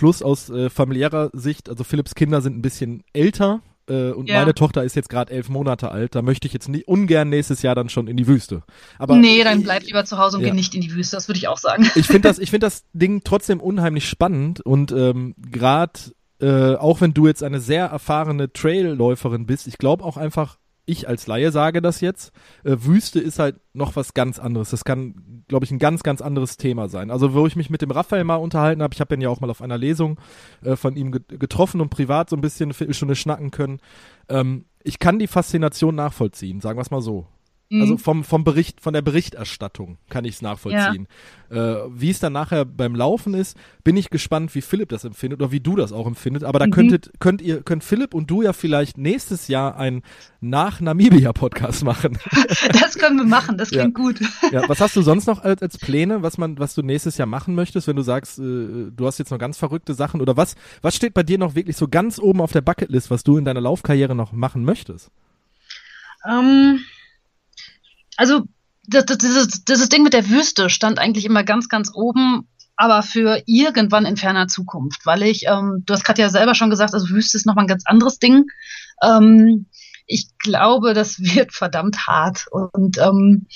Plus aus äh, familiärer Sicht, also Philipps Kinder sind ein bisschen älter äh, und ja. meine Tochter ist jetzt gerade elf Monate alt. Da möchte ich jetzt nie, ungern nächstes Jahr dann schon in die Wüste. Aber nee, dann bleib lieber zu Hause und ja. geh nicht in die Wüste. Das würde ich auch sagen. Ich finde das, ich finde das Ding trotzdem unheimlich spannend und ähm, gerade äh, auch wenn du jetzt eine sehr erfahrene Trailläuferin bist, ich glaube auch einfach, ich als Laie sage das jetzt, äh, Wüste ist halt noch was ganz anderes. Das kann, glaube ich, ein ganz, ganz anderes Thema sein. Also, wo ich mich mit dem Raphael mal unterhalten habe, ich habe ihn ja auch mal auf einer Lesung äh, von ihm getroffen und privat so ein bisschen eine Viertelstunde schnacken können. Ähm, ich kann die Faszination nachvollziehen, sagen wir es mal so. Also mhm. vom, vom Bericht, von der Berichterstattung kann ich es nachvollziehen. Ja. Äh, wie es dann nachher beim Laufen ist, bin ich gespannt, wie Philipp das empfindet oder wie du das auch empfindet. Aber da mhm. könntet, könnt ihr, könnt Philipp und du ja vielleicht nächstes Jahr ein nach Namibia-Podcast machen. Das können wir machen, das klingt ja. gut. Ja, was hast du sonst noch als, als Pläne, was man, was du nächstes Jahr machen möchtest, wenn du sagst, äh, du hast jetzt noch ganz verrückte Sachen oder was, was steht bei dir noch wirklich so ganz oben auf der Bucketlist, was du in deiner Laufkarriere noch machen möchtest? Ähm. Um also das, das, dieses, dieses Ding mit der Wüste stand eigentlich immer ganz, ganz oben, aber für irgendwann in ferner Zukunft, weil ich, ähm, du hast gerade ja selber schon gesagt, also Wüste ist nochmal ein ganz anderes Ding. Ähm, ich glaube, das wird verdammt hart und ähm,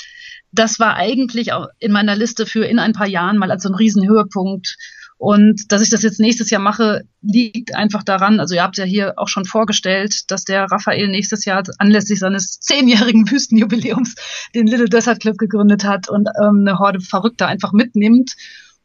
das war eigentlich auch in meiner Liste für in ein paar Jahren mal als so ein Riesenhöhepunkt und dass ich das jetzt nächstes Jahr mache, liegt einfach daran, also ihr habt ja hier auch schon vorgestellt, dass der Raphael nächstes Jahr anlässlich seines zehnjährigen Wüstenjubiläums den Little Desert Club gegründet hat und ähm, eine Horde Verrückter einfach mitnimmt.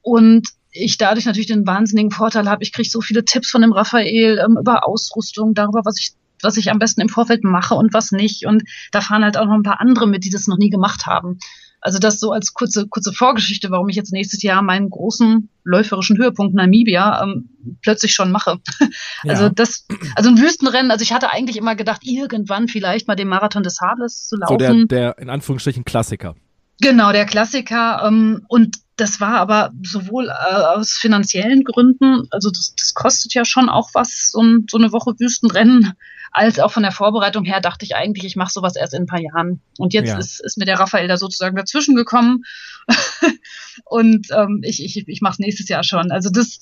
Und ich dadurch natürlich den wahnsinnigen Vorteil habe, ich kriege so viele Tipps von dem Raphael ähm, über Ausrüstung, darüber, was ich was ich am besten im Vorfeld mache und was nicht. Und da fahren halt auch noch ein paar andere mit, die das noch nie gemacht haben. Also das so als kurze, kurze Vorgeschichte, warum ich jetzt nächstes Jahr meinen großen läuferischen Höhepunkt Namibia ähm, plötzlich schon mache. Also ja. das, also ein Wüstenrennen, also ich hatte eigentlich immer gedacht, irgendwann vielleicht mal den Marathon des Sables zu laufen. So der, der in Anführungsstrichen Klassiker. Genau, der Klassiker. Ähm, und das war aber sowohl äh, aus finanziellen Gründen, also das, das kostet ja schon auch was, so, ein, so eine Woche Wüstenrennen, als auch von der Vorbereitung her dachte ich eigentlich, ich mache sowas erst in ein paar Jahren. Und jetzt ja. ist, ist mir der Raphael da sozusagen dazwischen gekommen. und ähm, ich, ich, ich mache es nächstes Jahr schon. Also das,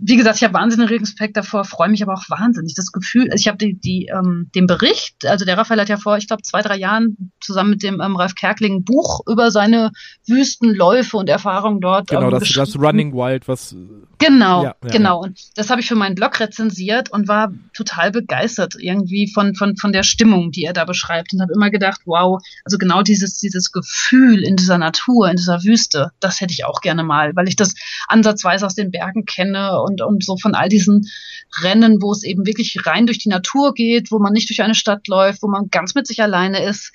wie gesagt, ich habe wahnsinnigen Respekt davor, freue mich aber auch wahnsinnig. Das Gefühl, ich habe die, die, ähm, den Bericht, also der Raphael hat ja vor, ich glaube, zwei, drei Jahren zusammen mit dem ähm, Ralf Kerkling ein Buch über seine Wüstenläufe und Erfahrungen dort. Genau, ähm, das, das Running Wild, was. Genau, ja, ja, genau. Und das habe ich für meinen Blog rezensiert und war total begeistert irgendwie von, von, von der Stimmung, die er da beschreibt und habe immer gedacht, wow, also genau dieses, dieses Gefühl in dieser Natur, in dieser Wüste, das hätte ich auch gerne mal, weil ich das ansatzweise aus den Bergen kenne und, und so von all diesen Rennen, wo es eben wirklich rein durch die Natur geht, wo man nicht durch eine Stadt läuft, wo man ganz mit sich alleine ist.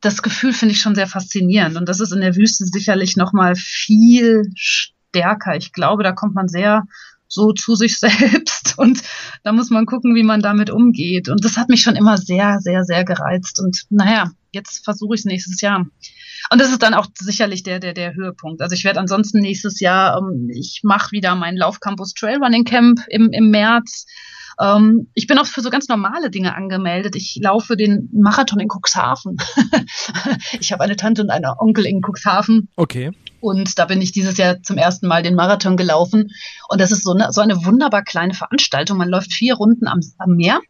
Das Gefühl finde ich schon sehr faszinierend. Und das ist in der Wüste sicherlich nochmal viel stärker. Ich glaube, da kommt man sehr so zu sich selbst und da muss man gucken, wie man damit umgeht. Und das hat mich schon immer sehr, sehr, sehr gereizt. Und naja, jetzt versuche ich es nächstes Jahr. Und das ist dann auch sicherlich der, der, der Höhepunkt. Also ich werde ansonsten nächstes Jahr, ähm, ich mache wieder mein Laufcampus Trailrunning Camp im, im März. Ähm, ich bin auch für so ganz normale Dinge angemeldet. Ich laufe den Marathon in Cuxhaven. ich habe eine Tante und einen Onkel in Cuxhaven. Okay. Und da bin ich dieses Jahr zum ersten Mal den Marathon gelaufen. Und das ist so eine, so eine wunderbar kleine Veranstaltung. Man läuft vier Runden am, am Meer.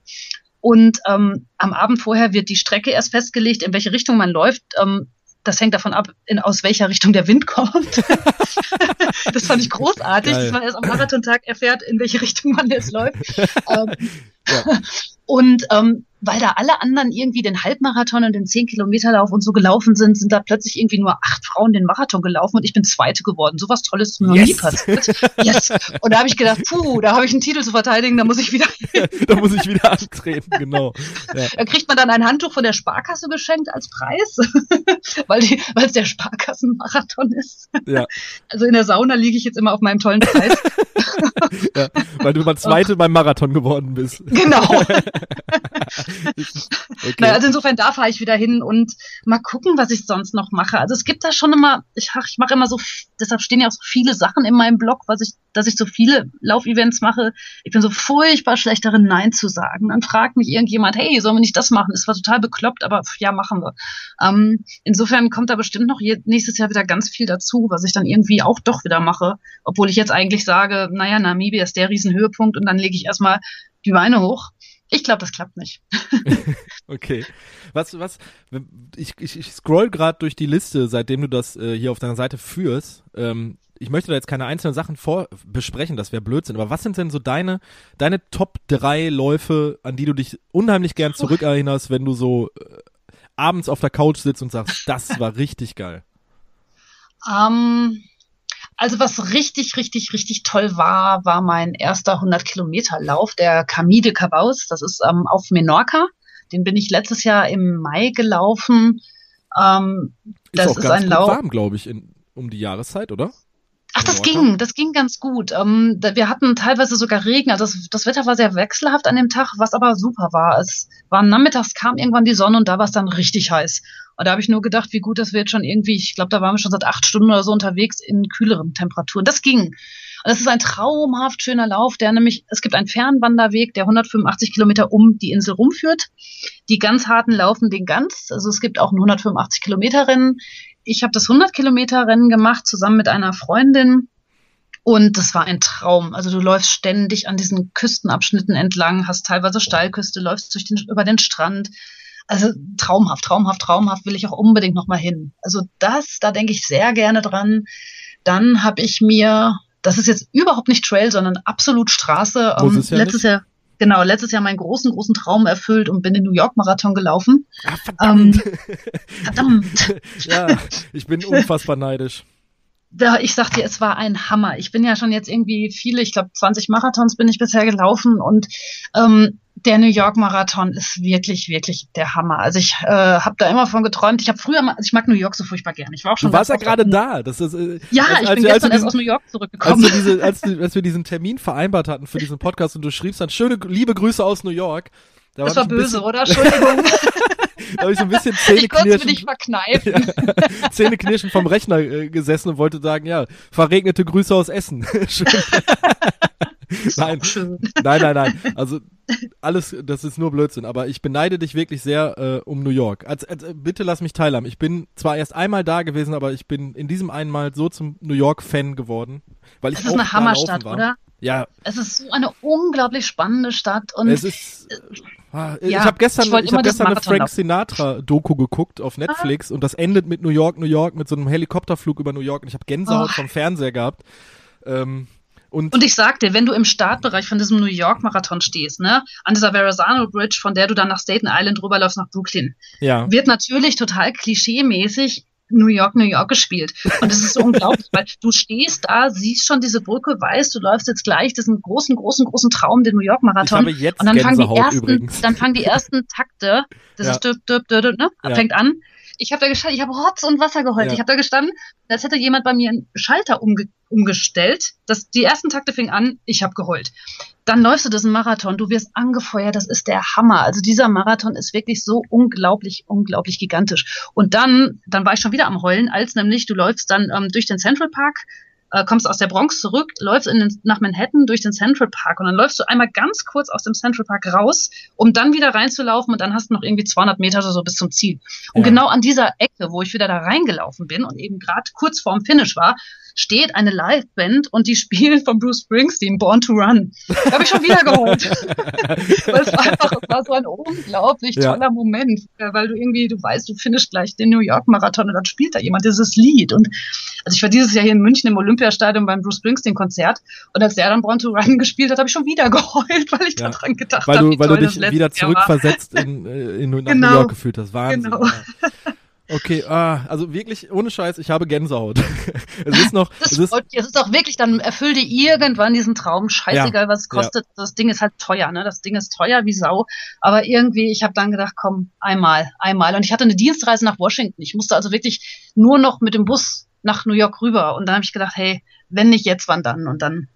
Und ähm, am Abend vorher wird die Strecke erst festgelegt, in welche Richtung man läuft. Ähm, das hängt davon ab, in, aus welcher Richtung der Wind kommt. das fand ich großartig, Geil. dass man erst am Marathontag erfährt, in welche Richtung man jetzt läuft. ähm, ja. Und ähm, weil da alle anderen irgendwie den Halbmarathon und den 10-Kilometer-Lauf und so gelaufen sind, sind da plötzlich irgendwie nur acht Frauen den Marathon gelaufen und ich bin Zweite geworden. Sowas Tolles ist mir yes. noch nie passiert. Yes. Und da habe ich gedacht, puh, da habe ich einen Titel zu verteidigen, da muss ich wieder Da muss ich wieder antreten, genau. Ja. Da kriegt man dann ein Handtuch von der Sparkasse geschenkt als Preis, weil es der Sparkassenmarathon ist. Ja. Also in der Sauna liege ich jetzt immer auf meinem tollen Preis. ja, weil du mal Zweite beim Marathon geworden bist. Genau. Okay. naja, also insofern da fahre ich wieder hin und mal gucken, was ich sonst noch mache. Also es gibt da schon immer, ich, ich mache immer so, deshalb stehen ja auch so viele Sachen in meinem Blog, was ich, dass ich so viele Laufevents mache. Ich bin so furchtbar schlecht darin, Nein zu sagen. Dann fragt mich irgendjemand, hey, sollen wir nicht das machen? Das war total bekloppt, aber ja, machen wir. Ähm, insofern kommt da bestimmt noch nächstes Jahr wieder ganz viel dazu, was ich dann irgendwie auch doch wieder mache. Obwohl ich jetzt eigentlich sage, naja, Namibia ist der Riesenhöhepunkt und dann lege ich erstmal die Beine hoch. Ich glaube, das klappt nicht. okay. Was, was, ich, ich, ich scroll gerade durch die Liste, seitdem du das äh, hier auf deiner Seite führst. Ähm, ich möchte da jetzt keine einzelnen Sachen vor besprechen, das wäre Blödsinn, aber was sind denn so deine, deine Top 3 Läufe, an die du dich unheimlich gern zurückerinnerst, wenn du so äh, abends auf der Couch sitzt und sagst, das war richtig geil? Ähm, also was richtig, richtig, richtig toll war, war mein erster 100 Kilometer Lauf, der Camille de Cabaus. Das ist ähm, auf Menorca. Den bin ich letztes Jahr im Mai gelaufen. Ähm, das ist, auch ist ganz ein Lauf. warm, glaube ich, in, um die Jahreszeit, oder? Ach, das ging, das ging ganz gut. Ähm, wir hatten teilweise sogar Regen. Also das, das, Wetter war sehr wechselhaft an dem Tag, was aber super war. Es war nachmittags, kam irgendwann die Sonne und da war es dann richtig heiß. Und da habe ich nur gedacht, wie gut, dass wir jetzt schon irgendwie, ich glaube, da waren wir schon seit acht Stunden oder so unterwegs in kühleren Temperaturen. Das ging. Und das ist ein traumhaft schöner Lauf, der nämlich, es gibt einen Fernwanderweg, der 185 Kilometer um die Insel rumführt. Die ganz harten laufen den ganz. Also es gibt auch ein 185 Kilometer Rennen ich habe das 100 Kilometer Rennen gemacht zusammen mit einer Freundin. Und das war ein Traum. Also du läufst ständig an diesen Küstenabschnitten entlang, hast teilweise Steilküste, läufst durch den, über den Strand. Also traumhaft, traumhaft, traumhaft will ich auch unbedingt noch mal hin. Also das, da denke ich sehr gerne dran. Dann habe ich mir, das ist jetzt überhaupt nicht Trail, sondern absolut Straße. Ähm, letztes? Jahr genau, letztes Jahr meinen großen, großen Traum erfüllt und bin den New York Marathon gelaufen. Ah, verdammt. Ähm, verdammt. ja, ich bin unfassbar neidisch. Da, ich sag dir, es war ein Hammer. Ich bin ja schon jetzt irgendwie viele, ich glaube 20 Marathons bin ich bisher gelaufen und ähm, der New York Marathon ist wirklich, wirklich der Hammer. Also ich äh, habe da immer von geträumt. Ich habe früher mal, also ich mag New York so furchtbar gerne. Ich war auch schon. Du warst ja gerade da. Das ist, äh, ja, als, ich als, bin als, gestern erst aus New York zurückgekommen. Als, diese, als, als, wir diesen Termin vereinbart hatten für diesen Podcast und du schriebst dann schöne, liebe Grüße aus New York. Da das war böse, bisschen, oder? Entschuldigung. da habe ich so ein bisschen Zähneknirschen. Ich verkneifen. ja, vom Rechner äh, gesessen und wollte sagen, ja, verregnete Grüße aus Essen. Schön. Nein, nein, nein, nein. Also alles, das ist nur Blödsinn. Aber ich beneide dich wirklich sehr äh, um New York. Als, als, äh, bitte lass mich teilhaben. Ich bin zwar erst einmal da gewesen, aber ich bin in diesem einen Mal so zum New York-Fan geworden, weil ich das ist eine Hammerstadt, oder? Ja. Es ist so eine unglaublich spannende Stadt und es ist. Ah, ich ja, habe gestern, ich, ich habe gestern eine Frank Sinatra Doku geguckt auf Netflix ah. und das endet mit New York, New York mit so einem Helikopterflug über New York und ich habe Gänsehaut oh. vom Fernseher gehabt. Ähm, und, und ich sag dir, wenn du im Startbereich von diesem New York Marathon stehst, ne, an dieser Verrazano Bridge, von der du dann nach Staten Island rüberläufst nach Brooklyn, ja. wird natürlich total klischee-mäßig New York, New York gespielt. Und es ist so unglaublich, weil du stehst da, siehst schon diese Brücke, weißt, du läufst jetzt gleich diesen großen, großen, großen Traum, den New York Marathon. Und dann fangen die ersten, übrigens. dann fangen die ersten Takte, das ja. ist düb, düb, düb, düb, ne? Ja. fängt an. Ich habe da gestanden, ich habe Rotz und Wasser geheult. Ja. Ich habe da gestanden, als hätte jemand bei mir einen Schalter umge umgestellt. Das, die ersten Takte fingen an, ich habe geheult. Dann läufst du diesen Marathon, du wirst angefeuert, das ist der Hammer. Also dieser Marathon ist wirklich so unglaublich, unglaublich gigantisch. Und dann, dann war ich schon wieder am Heulen, als nämlich du läufst dann ähm, durch den Central Park, äh, kommst aus der Bronx zurück, läufst in den, nach Manhattan durch den Central Park und dann läufst du einmal ganz kurz aus dem Central Park raus, um dann wieder reinzulaufen und dann hast du noch irgendwie 200 Meter oder so bis zum Ziel. Und ja. genau an dieser Ecke, wo ich wieder da reingelaufen bin und eben gerade kurz vorm Finish war, steht eine Liveband und die spielen von Bruce Springsteen Born to Run. Da habe ich schon wieder geholt. weil es war einfach, es war so ein unglaublich ja. toller Moment, weil du irgendwie, du weißt, du findest gleich den New York Marathon und dann spielt da jemand dieses Lied. Und also ich war dieses Jahr hier in München im Olympiastadion beim Bruce Springsteen Konzert und als der dann Born to Run gespielt hat, habe ich schon wieder geheult, weil ich ja. daran gedacht habe. Weil du, weil du dich wieder zurückversetzt in, äh, in, in genau. New York gefühlt hast. Wahnsinn. Genau. Ja. Okay, ah, also wirklich ohne Scheiß, ich habe Gänsehaut. es ist noch. Das es ist, es ist auch wirklich, dann erfüll dir irgendwann diesen Traum. Scheißegal, ja, was es kostet. Ja. Das Ding ist halt teuer, ne? Das Ding ist teuer wie Sau. Aber irgendwie, ich habe dann gedacht, komm, einmal, einmal. Und ich hatte eine Dienstreise nach Washington. Ich musste also wirklich nur noch mit dem Bus nach New York rüber. Und dann habe ich gedacht, hey, wenn nicht jetzt, wann dann? Und dann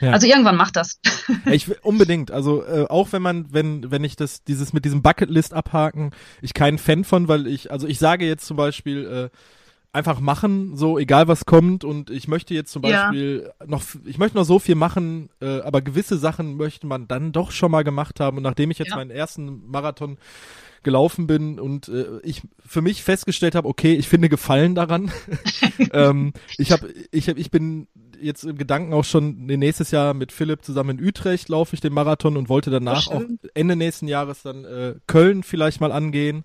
ja. Also irgendwann macht das. ich unbedingt. Also äh, auch wenn man, wenn wenn ich das dieses mit diesem Bucketlist abhaken, ich kein Fan von, weil ich also ich sage jetzt zum Beispiel äh, einfach machen, so egal was kommt und ich möchte jetzt zum Beispiel ja. noch, ich möchte noch so viel machen, äh, aber gewisse Sachen möchte man dann doch schon mal gemacht haben und nachdem ich jetzt ja. meinen ersten Marathon gelaufen bin und äh, ich für mich festgestellt habe, okay, ich finde Gefallen daran. ähm, ich habe, ich hab, ich bin jetzt im Gedanken auch schon nächstes Jahr mit Philipp zusammen in Utrecht laufe ich den Marathon und wollte danach auch Ende nächsten Jahres dann äh, Köln vielleicht mal angehen.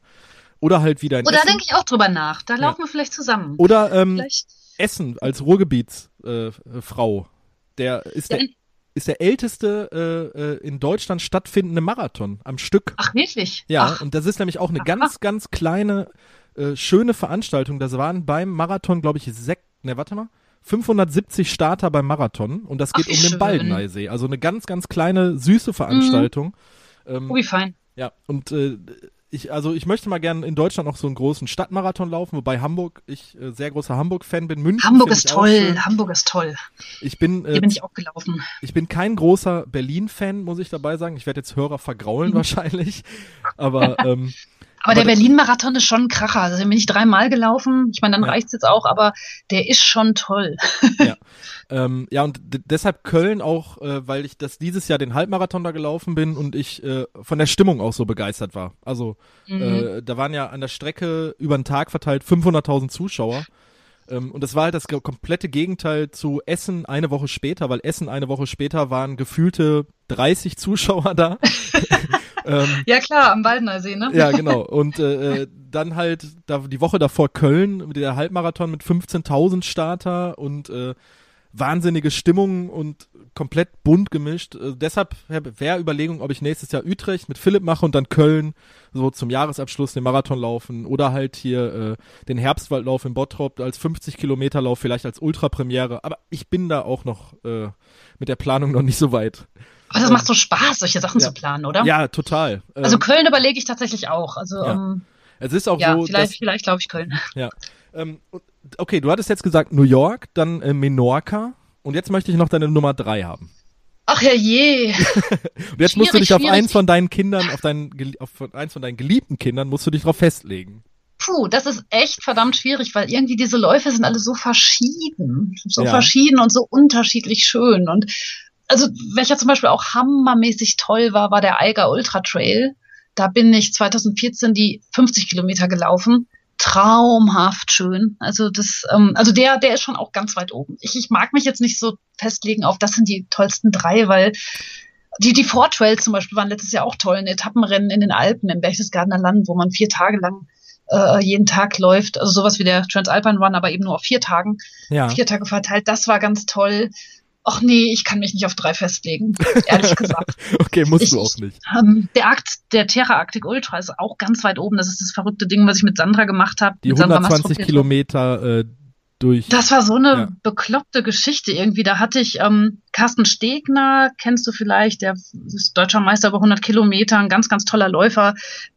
Oder halt wieder in Oder denke ich auch drüber nach. Da laufen ja. wir vielleicht zusammen. Oder ähm, vielleicht. Essen als Ruhrgebietsfrau. Äh, der ist der, der ist der älteste äh, äh, in Deutschland stattfindende Marathon am Stück. Ach, wirklich? Ja, Ach. und das ist nämlich auch eine Ach. ganz, ganz kleine, äh, schöne Veranstaltung. Das waren beim Marathon, glaube ich, sechs, ne, warte mal, 570 Starter beim Marathon und das geht Ach, um den Baldeneysee. Also eine ganz, ganz kleine, süße Veranstaltung. Mhm. Ähm, oh, wie fein. Ja, und äh, ich, also ich möchte mal gerne in Deutschland noch so einen großen Stadtmarathon laufen, wobei Hamburg, ich äh, sehr großer Hamburg-Fan bin. München Hamburg ist toll, Hamburg ist toll. Ich bin, äh, Hier bin ich auch gelaufen. Ich bin kein großer Berlin-Fan, muss ich dabei sagen. Ich werde jetzt Hörer vergraulen wahrscheinlich, aber ähm, aber, der Berlin-Marathon ist schon ein Kracher. Also den bin ich dreimal gelaufen. Ich meine, dann ja. reicht's jetzt auch, aber der ist schon toll. ja. Ähm, ja, und deshalb Köln auch, äh, weil ich das dieses Jahr den Halbmarathon da gelaufen bin und ich äh, von der Stimmung auch so begeistert war. Also mhm. äh, da waren ja an der Strecke über den Tag verteilt 500.000 Zuschauer. Ähm, und das war halt das komplette Gegenteil zu Essen eine Woche später, weil Essen eine Woche später waren gefühlte 30 Zuschauer da. ähm, ja klar, am Waldnersee, ne? Ja, genau. Und äh, äh, dann halt da, die Woche davor Köln, mit der Halbmarathon mit 15.000 Starter und äh, wahnsinnige Stimmung und komplett bunt gemischt. Äh, deshalb wäre Überlegung, ob ich nächstes Jahr Utrecht mit Philipp mache und dann Köln so zum Jahresabschluss den Marathon laufen oder halt hier äh, den Herbstwaldlauf in Bottrop als 50 Kilometer Lauf, vielleicht als Ultrapremiere. Aber ich bin da auch noch äh, mit der Planung noch nicht so weit. Aber das ähm, macht so Spaß, solche Sachen ja. zu planen, oder? Ja, total. Also Ähm, Köln überlege ich tatsächlich auch. Also Ja. ähm, es ist auch ja, so, vielleicht, dass, vielleicht glaube ich Köln. ja. Ähm, okay, du hattest jetzt gesagt New York, dann äh, Menorca und jetzt möchte ich noch deine Nummer drei haben. Ach ja je. Und jetzt musst du Schwierig, dich auf schwierig. eins von deinen Kindern, auf gel- auf eins von deinen geliebten Kindern, musst du dich drauf festlegen. Puh, das ist echt verdammt schwierig, weil irgendwie diese Läufe sind alle so verschieden. So Ja. verschieden und so unterschiedlich schön. Und also, welcher zum Beispiel auch hammermäßig toll war, war der Eiger Ultra Trail. Da bin ich 2014 die 50 Kilometer gelaufen. Traumhaft schön. Also das, ähm, also der, der ist schon auch ganz weit oben. Ich, ich mag mich jetzt nicht so festlegen auf, das sind die tollsten drei, weil die, die Four Trails zum Beispiel waren letztes Jahr auch toll. Ein Etappenrennen in den Alpen, im Berchtesgadener Land, wo man vier Tage lang äh, jeden Tag läuft. Also sowas wie der Transalpine Run, aber eben nur auf vier Tagen. Ja. Vier Tage verteilt. Das war ganz toll. Ach nee, ich kann mich nicht auf drei festlegen, ehrlich gesagt. Okay, musst Ich- du auch nicht. Ähm, der Akt, der Terra Arctic Ultra ist auch ganz weit oben. Das ist das verrückte Ding, was ich mit Sandra gemacht habe. Die mit Sandra 120 Mastrop. Kilometer äh, durch. Das war so eine Ja. bekloppte Geschichte irgendwie. Da hatte ich ähm, Carsten Stegner, kennst du vielleicht, der ist deutscher Meister über 100 Kilometer, ein ganz, ganz toller Läufer.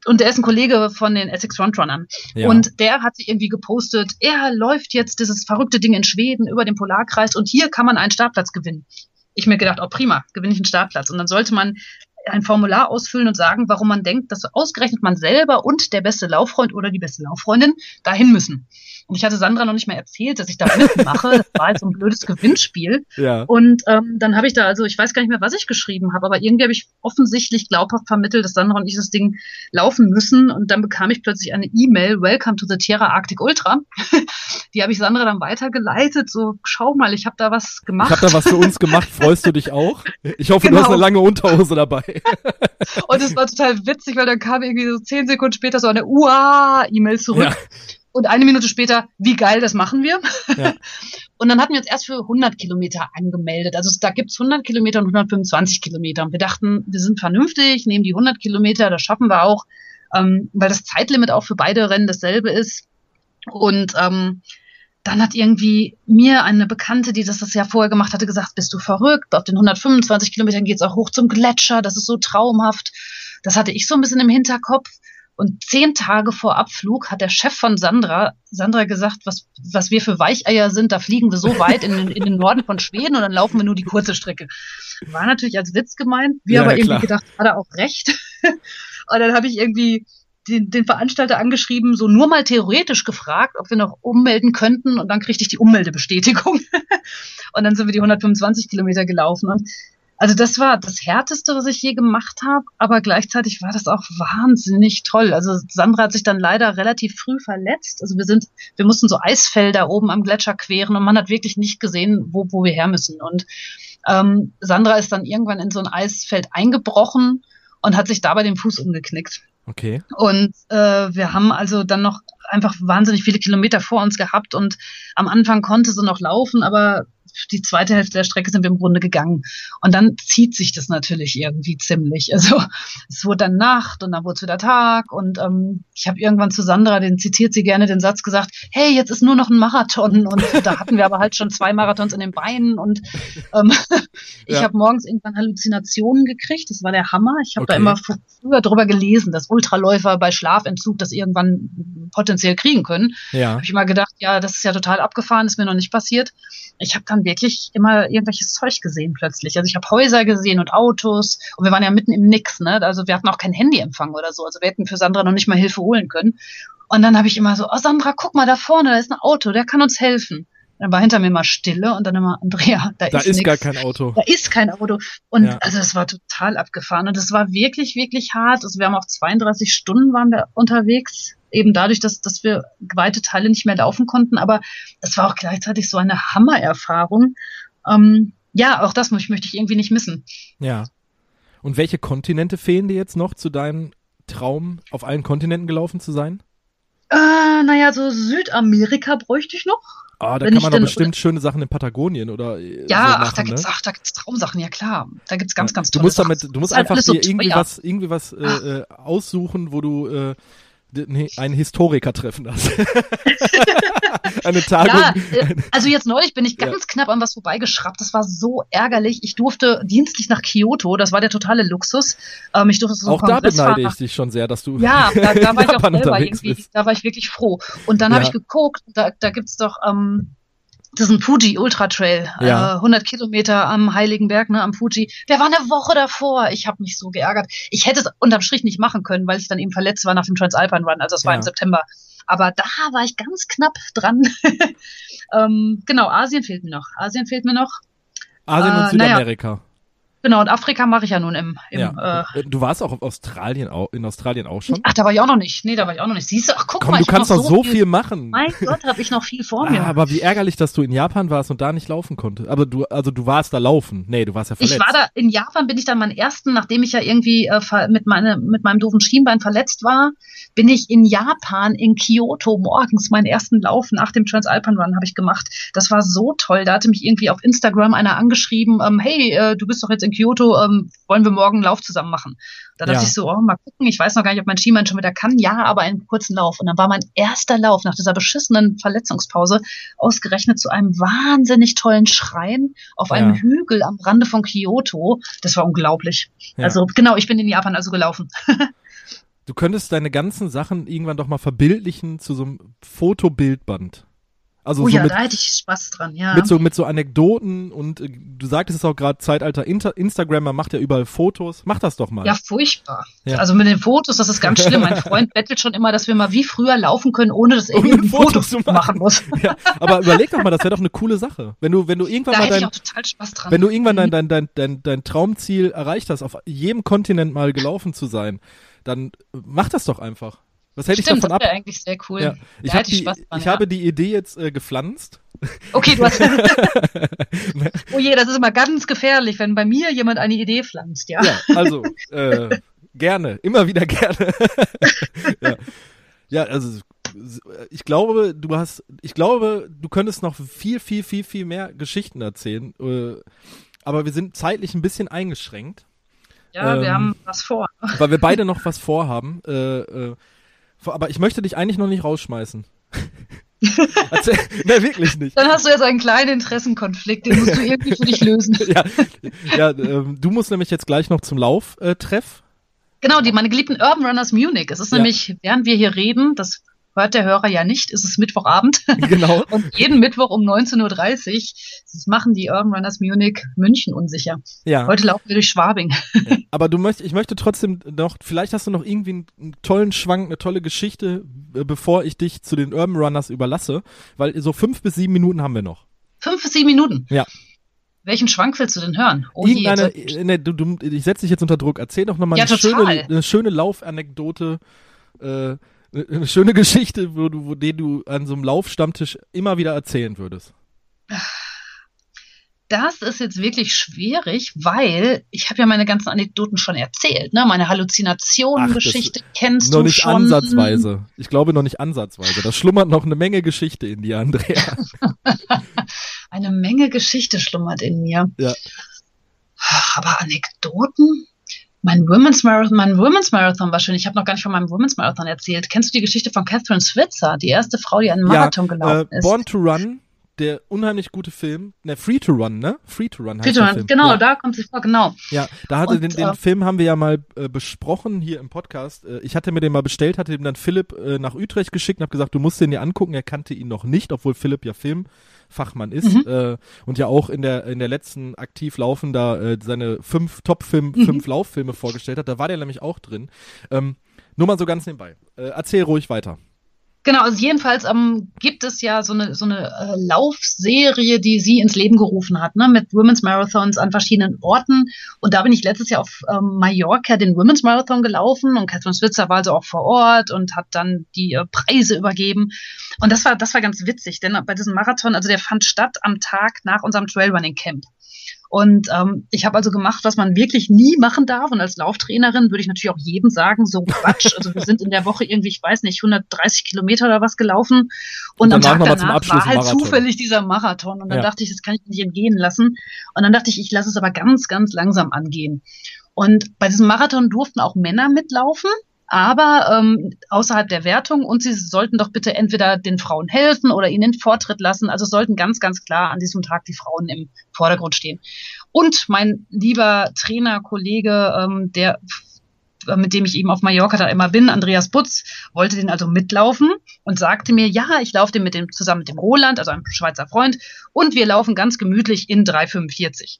Und der ist ein Kollege von den Essex Frontrunnern. ja. Und der hat sich irgendwie gepostet, er läuft jetzt dieses verrückte Ding in Schweden über den Polarkreis und hier kann man einen Startplatz gewinnen. Ich mir gedacht, oh prima, gewinne ich einen Startplatz. Und dann sollte man ein Formular ausfüllen und sagen, warum man denkt, dass ausgerechnet man selber und der beste Lauffreund oder die beste Lauffreundin dahin müssen. Und ich hatte Sandra noch nicht mal erzählt, dass ich da mitmache. Das war halt so ein blödes Gewinnspiel. ja. Und ähm, dann habe ich da, also ich weiß gar nicht mehr, was ich geschrieben habe, aber irgendwie habe ich offensichtlich glaubhaft vermittelt, dass Sandra und ich das Ding laufen müssen. Und dann bekam ich plötzlich eine E-Mail, Welcome to the Tierra Arctic Ultra. Die habe ich Sandra dann weitergeleitet, so schau mal, ich habe da was Ich gemacht. habe da was für uns gemacht. Freust du dich auch? Ich hoffe, du Genau. hast eine lange Unterhose dabei. Und es war total witzig, weil dann kam irgendwie so zehn Sekunden später so eine UA-E-Mail zurück. Ja. Und eine Minute später, wie geil, das machen wir. Ja. Und dann hatten wir uns erst für 100 Kilometer angemeldet. Also da gibt's 100 Kilometer und 125 Kilometer. Und wir dachten, wir sind vernünftig, nehmen die 100 Kilometer, das schaffen wir auch, ähm, weil das Zeitlimit auch für beide Rennen dasselbe ist. Und ähm, dann hat irgendwie mir eine Bekannte, die das das Jahr vorher gemacht hatte, gesagt, bist du verrückt? Auf den 125 Kilometern geht's auch hoch zum Gletscher, das ist so traumhaft. Das hatte ich so ein bisschen im Hinterkopf. Und zehn Tage vor Abflug hat der Chef von Sandra, Sandra gesagt, was, was wir für Weicheier sind, da fliegen wir so weit in, den- in den Norden von Schweden und dann laufen wir nur die kurze Strecke. War natürlich als Witz gemeint, wir Ja, aber irgendwie klar. gedacht, hat er auch recht. und dann habe ich irgendwie den, den Veranstalter angeschrieben, so nur mal theoretisch gefragt, ob wir noch ummelden könnten und dann kriegte ich die Ummeldebestätigung. und dann sind wir die 125 Kilometer gelaufen und also das war das härteste, was ich je gemacht habe, aber gleichzeitig war das auch wahnsinnig toll. Also Sandra hat sich dann leider relativ früh verletzt. Also wir sind, wir mussten so Eisfelder oben am Gletscher queren und man hat wirklich nicht gesehen, wo, wo wir her müssen. Und ähm, Sandra ist dann irgendwann in so ein Eisfeld eingebrochen und hat sich dabei den Fuß umgeknickt. Okay. Und äh, wir haben also dann noch einfach wahnsinnig viele Kilometer vor uns gehabt und am Anfang konnte sie noch laufen, aber die zweite Hälfte der Strecke sind wir im Grunde gegangen. Und dann zieht sich das natürlich irgendwie ziemlich. Also es wurde dann Nacht und dann wurde es wieder Tag und ähm, ich habe irgendwann zu Sandra, den zitiert sie gerne, den Satz gesagt, hey, jetzt ist nur noch ein Marathon und da hatten wir aber halt schon zwei Marathons in den Beinen und ähm, ich Ja. habe morgens irgendwann Halluzinationen gekriegt, das war der Hammer. Ich habe da Okay. immer fr- früher drüber gelesen, dass Ultraläufer bei Schlafentzug das irgendwann potenziell kriegen können. Ja. Habe ich mal gedacht, ja, das ist ja total abgefahren, ist mir noch nicht passiert. Ich habe dann wirklich immer irgendwelches Zeug gesehen plötzlich. Also ich habe Häuser gesehen und Autos und wir waren ja mitten im Nix, ne? Also wir hatten auch kein Handyempfang oder so. Also wir hätten für Sandra noch nicht mal Hilfe holen können. Und dann habe ich immer so, oh Sandra, guck mal da vorne, da ist ein Auto, der kann uns helfen. Dann war hinter mir mal Stille und dann immer, Andrea, da, Da ist, ist nix. gar kein Auto. Da ist kein Auto. Und Ja. also es war total abgefahren. Und es war wirklich, wirklich hart. Also wir haben auch 32 Stunden waren wir unterwegs. Eben dadurch, dass, dass wir weite Teile nicht mehr laufen konnten. Aber es war auch gleichzeitig so eine Hammererfahrung. Ähm, ja, auch das möchte, möchte ich irgendwie nicht missen. Ja. Und welche Kontinente fehlen dir jetzt noch zu deinem Traum, auf allen Kontinenten gelaufen zu sein? Äh, naja, so Südamerika bräuchte ich noch. Ah, da Wenn kann man doch bestimmt schöne Sachen in Patagonien oder äh, Ja, so ach, machen, da gibt's, ne? ach, da gibt's Traumsachen, ja klar. Da gibt's ganz, ganz Du tolle musst Sachen. damit, du musst einfach so dir irgendwie was, irgendwie was äh, äh, aussuchen, wo du äh, nee, einen Historiker treffen hast. eine Tagung. Ja, äh, also jetzt neulich bin ich ganz ja. knapp an was vorbeigeschraubt. Das war so ärgerlich. Ich durfte dienstlich nach Kyoto. Das war der totale Luxus. Ähm, ich durfte so Auch da beneide ich dich schon sehr, dass du. Ja, da, da war ich auch selber irgendwie. Bist. Da war ich wirklich froh. Und dann ja. habe ich geguckt. Da, da gibt's doch. Ähm, das ist ein Fuji Ultra Trail, ja. äh, 100 Kilometer am Heiligen Berg, ne, am Fuji. Der war eine Woche davor. Ich habe mich so geärgert. Ich hätte es unterm Strich nicht machen können, weil ich dann eben verletzt war nach dem Transalpine Run. Also es war ja. im September. Aber da war ich ganz knapp dran. ähm, genau, Asien fehlt mir noch. Asien fehlt mir noch. Asien und äh, Südamerika. Naja. Genau, und Afrika mache ich ja nun im. im ja. Äh, du warst auch auf Australien auch, in Australien auch schon? Ach, da war ich auch noch nicht. Nee, da war ich auch noch nicht. Siehst du, ach guck Komm, mal. du kannst noch so viel, viel, machen. Mein Gott, habe ich noch viel vor mir. Ah, aber wie ärgerlich, dass du in Japan warst und da nicht laufen konntest. Aber du, also du warst da laufen. Nee, du warst ja verletzt. Ich war da, in Japan bin ich dann meinen ersten, nachdem ich ja irgendwie äh, mit, meine, mit meinem doofen Schienbein verletzt war, bin ich in Japan, in Kyoto morgens meinen ersten Lauf nach dem Transalpine Run habe ich gemacht. Das war so toll. Da hatte mich irgendwie auf Instagram einer angeschrieben, ähm, hey, äh, du bist doch jetzt in Kyoto, ähm, wollen wir morgen einen Lauf zusammen machen? Da dachte ja. ich so, oh, mal gucken, ich weiß noch gar nicht, ob mein Skimann schon wieder kann. Ja, aber einen kurzen Lauf. Und dann war mein erster Lauf nach dieser beschissenen Verletzungspause ausgerechnet zu einem wahnsinnig tollen Schrein auf ja. einem Hügel am Rande von Kyoto. Das war unglaublich. Ja. Also genau, ich bin in Japan also gelaufen. du könntest deine ganzen Sachen irgendwann doch mal verbildlichen zu so einem Fotobildband. Also oh so ja, mit, da hätte ich Spaß dran, ja. Mit so, mit so Anekdoten und äh, du sagtest es auch gerade, Zeitalter Inter Instagram, man macht ja überall Fotos. Mach das doch mal. Ja, furchtbar. Ja. Also mit den Fotos, das ist ganz schlimm. Mein Freund bettelt schon immer, dass wir mal wie früher laufen können, ohne dass er irgendwie Fotos zu machen, machen muss. Ja, aber überleg doch mal, das wäre doch eine coole Sache. Wenn du, wenn du irgendwann da mal dein, wenn du irgendwann dein, dein, dein, dein, dein Traumziel erreicht hast, auf jedem Kontinent mal gelaufen zu sein, dann mach das doch einfach. Was hätte Stimmt, ich davon das ab? eigentlich sehr cool. Ja. Ich, hab die, dran, ich ja. habe die Idee jetzt äh, gepflanzt. Okay, du hast. oh je, das ist immer ganz gefährlich, wenn bei mir jemand eine Idee pflanzt, ja. Ja, also äh, gerne, immer wieder gerne. ja. ja, also ich glaube, du hast, ich glaube, du könntest noch viel, viel, viel, viel mehr Geschichten erzählen. Äh, aber wir sind zeitlich ein bisschen eingeschränkt. Ja, ähm, wir haben was vor. Weil wir beide noch was vorhaben. Äh, äh, aber ich möchte dich eigentlich noch nicht rausschmeißen. Erzähl, nee, wirklich nicht. Dann hast du jetzt einen kleinen Interessenkonflikt, den musst du irgendwie für dich lösen. ja, ja ähm, du musst nämlich jetzt gleich noch zum Lauftreff. Äh, genau, die meine geliebten Urban Runners Munich. Es ist ja. nämlich, während wir hier reden, das hört der Hörer ja nicht, es ist Mittwochabend. Genau. Und jeden Mittwoch um 19.30 Uhr das machen die Urban Runners Munich München unsicher. Ja. Heute laufen wir durch Schwabing. Ja. Aber du möchtest, ich möchte trotzdem noch, vielleicht hast du noch irgendwie einen, einen, tollen Schwank, eine tolle Geschichte, äh, bevor ich dich zu den Urban Runners überlasse, weil so fünf bis sieben Minuten haben wir noch. Fünf bis sieben Minuten? Ja. Welchen Schwank willst du denn hören? Oh Irgendeine, ne, du, du, ich setze dich jetzt unter Druck. Erzähl doch nochmal ja, eine, schöne, eine schöne Laufanekdote. Äh, eine schöne Geschichte, wo du, wo den du an so einem Laufstammtisch immer wieder erzählen würdest. Das ist jetzt wirklich schwierig, weil ich habe ja meine ganzen Anekdoten schon erzählt, ne? Meine Halluzinationen-Geschichte kennst noch du nicht schon. ansatzweise. Ich glaube noch nicht ansatzweise. Da schlummert noch eine Menge Geschichte in dir, Andrea. eine Menge Geschichte schlummert in mir. Ja. Aber Anekdoten? Mein Women's Marathon, mein Women's Marathon war schön. Ich habe noch gar nicht von meinem Women's Marathon erzählt. Kennst du die Geschichte von Catherine Switzer, die erste Frau, die einen Marathon ja, gelaufen äh, ist? Born to Run, der unheimlich gute Film, ne, Free to Run, ne? Free to Run heißt Free to Run, genau, ja. da kommt sie vor, genau. Ja, da hatte Und, den, den äh, Film haben wir ja mal äh, besprochen hier im Podcast. Äh, ich hatte mir den mal bestellt, hatte ihm dann Philipp äh, nach Utrecht geschickt und habe gesagt, du musst den dir angucken. Er kannte ihn noch nicht, obwohl Philipp ja Film Fachmann ist mhm. äh, und ja auch in der in der letzten aktiv laufender äh, seine fünf Top-Film, mhm. fünf Lauffilme vorgestellt hat. Da war der nämlich auch drin. Ähm, nur mal so ganz nebenbei. Äh, erzähl ruhig weiter. Genau, also jedenfalls ähm, gibt es ja so eine, so eine äh, Laufserie, die sie ins Leben gerufen hat, ne, mit Women's Marathons an verschiedenen Orten. Und da bin ich letztes Jahr auf ähm, Mallorca den Women's Marathon gelaufen und Catherine Switzer war also auch vor Ort und hat dann die äh, Preise übergeben. Und das war, das war ganz witzig, denn bei diesem Marathon, also der fand statt am Tag nach unserem Trailrunning Camp. Und ähm, ich habe also gemacht, was man wirklich nie machen darf. Und als Lauftrainerin würde ich natürlich auch jedem sagen, so Quatsch. Also wir sind in der Woche irgendwie, ich weiß nicht, 130 Kilometer oder was gelaufen. Und, und am Tag danach war halt zufällig dieser Marathon. Und dann ja. dachte ich, das kann ich nicht entgehen lassen. Und dann dachte ich, ich lasse es aber ganz, ganz langsam angehen. Und bei diesem Marathon durften auch Männer mitlaufen. Aber ähm, außerhalb der Wertung und sie sollten doch bitte entweder den Frauen helfen oder ihnen Vortritt lassen. Also sollten ganz, ganz klar an diesem Tag die Frauen im Vordergrund stehen. Und mein lieber Trainer, Kollege, ähm, der mit dem ich eben auf Mallorca da immer bin, Andreas Butz, wollte den also mitlaufen und sagte mir, ja, ich laufe den mit dem zusammen mit dem Roland, also einem Schweizer Freund, und wir laufen ganz gemütlich in 3,45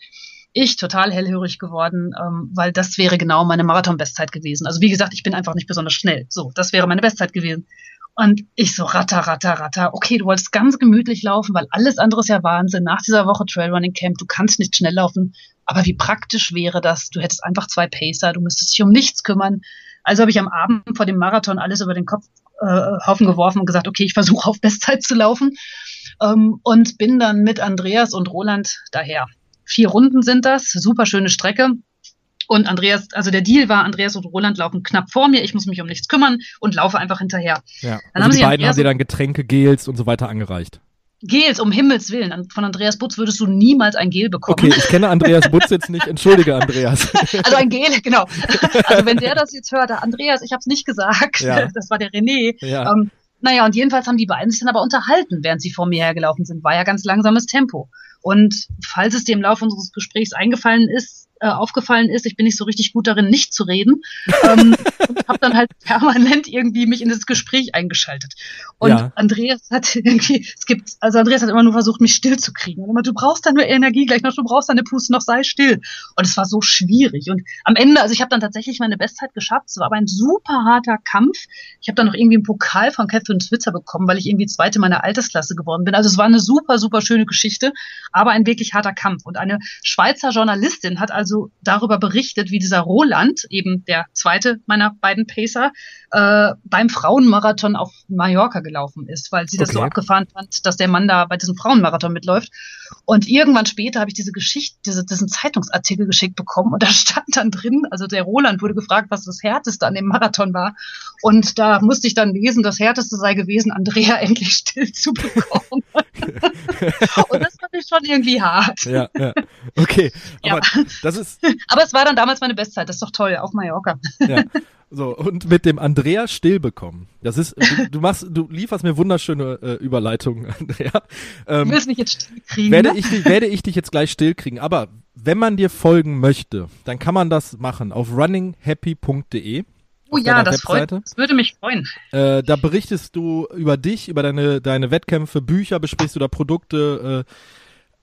ich total hellhörig geworden, ähm, weil das wäre genau meine Marathon-Bestzeit gewesen. Also wie gesagt, ich bin einfach nicht besonders schnell. So, das wäre meine Bestzeit gewesen. Und ich so ratter, ratter, ratter. Okay, du wolltest ganz gemütlich laufen, weil alles andere ist ja Wahnsinn. Nach dieser Woche Trailrunning Camp, du kannst nicht schnell laufen. Aber wie praktisch wäre das? Du hättest einfach zwei Pacer, du müsstest dich um nichts kümmern. Also habe ich am Abend vor dem Marathon alles über den Kopf äh, Haufen geworfen und gesagt, okay, ich versuche auf Bestzeit zu laufen. Ähm, und bin dann mit Andreas und Roland daher. Vier Runden sind das, super schöne Strecke. Und Andreas, also der Deal war, Andreas und Roland laufen knapp vor mir, ich muss mich um nichts kümmern und laufe einfach hinterher. Ja. Dann also haben die beiden Andreas haben dir dann Getränke, Gels und so weiter angereicht. Gels, um Himmels Willen. Von Andreas Butz würdest du niemals ein Gel bekommen. Okay, ich kenne Andreas Butz jetzt nicht. Entschuldige, Andreas. Also ein Gel, genau. Also wenn der das jetzt hört, Andreas, ich habe es nicht gesagt. Ja. Das war der René. Ja. Ähm, naja, und jedenfalls haben die beiden sich dann aber unterhalten, während sie vor mir hergelaufen sind. War ja ganz langsames Tempo. Und falls es dir im Laufe unseres Gesprächs eingefallen ist, äh, aufgefallen ist, ich bin nicht so richtig gut darin, nicht zu reden. ähm, und habe dann halt permanent irgendwie mich in das Gespräch eingeschaltet. Und ja. Andreas hat irgendwie, es gibt, also Andreas hat immer nur versucht, mich still zu kriegen. Und immer, du brauchst deine Energie gleich noch, du brauchst deine Puste noch, sei still. Und es war so schwierig. Und am Ende, also ich habe dann tatsächlich meine Bestzeit geschafft. Es war aber ein super harter Kampf. Ich habe dann noch irgendwie einen Pokal von Catherine Switzer bekommen, weil ich irgendwie zweite meiner Altersklasse geworden bin. Also es war eine super, super schöne Geschichte, aber ein wirklich harter Kampf. Und eine Schweizer Journalistin hat also also darüber berichtet, wie dieser Roland, eben der zweite meiner beiden Pacer, äh, beim Frauenmarathon auf Mallorca gelaufen ist, weil sie das okay. so abgefahren fand, dass der Mann da bei diesem Frauenmarathon mitläuft. Und irgendwann später habe ich diese Geschichte, diese, diesen Zeitungsartikel geschickt bekommen und da stand dann drin, also der Roland wurde gefragt, was das Härteste an dem Marathon war. Und da musste ich dann lesen, das Härteste sei gewesen, Andrea endlich still zu bekommen. und das ich schon irgendwie hart. Ja, ja. Okay. Aber ja. das ist. Aber es war dann damals meine Bestzeit, das ist doch toll, auf Mallorca. Ja. So, und mit dem Andrea still bekommen. Das ist, du, du machst, du lieferst mir wunderschöne äh, Überleitungen, Andrea. Ähm, du willst mich jetzt still kriegen. Werde ne? ich, werde ich dich jetzt gleich still kriegen. Aber wenn man dir folgen möchte, dann kann man das machen auf runninghappy.de. Oh ja, das, freut, das würde mich freuen. Äh, da berichtest du über dich, über deine, deine Wettkämpfe, Bücher, besprichst du da Produkte, äh,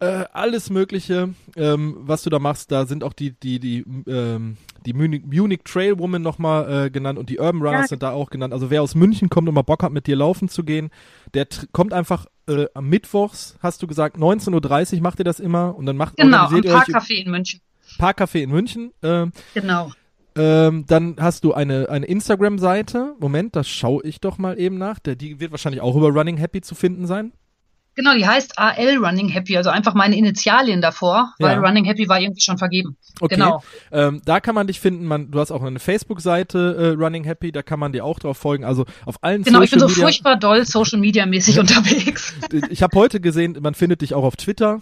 äh, alles Mögliche, ähm, was du da machst. Da sind auch die, die, die, ähm, die Munich, Munich Trail Woman nochmal äh, genannt und die Urban Runners ja. sind da auch genannt. Also wer aus München kommt und mal Bock hat, mit dir laufen zu gehen, der kommt einfach äh, am Mittwochs, hast du gesagt, 19.30 Uhr macht ihr das immer und dann macht Genau, am Parkcafé in München. Parkcafé in München. Äh, genau. Ähm, dann hast du eine, eine Instagram-Seite. Moment, das schaue ich doch mal eben nach. Der, die wird wahrscheinlich auch über Running Happy zu finden sein. Genau, die heißt AL Running Happy, also einfach meine Initialien davor, weil ja. Running Happy war irgendwie schon vergeben. Okay. Genau. Ähm, da kann man dich finden. Man, du hast auch eine Facebook-Seite äh, Running Happy, da kann man dir auch drauf folgen. Also auf allen Genau, Social ich bin so Media furchtbar doll Social Media mäßig unterwegs. Ich habe heute gesehen, man findet dich auch auf Twitter.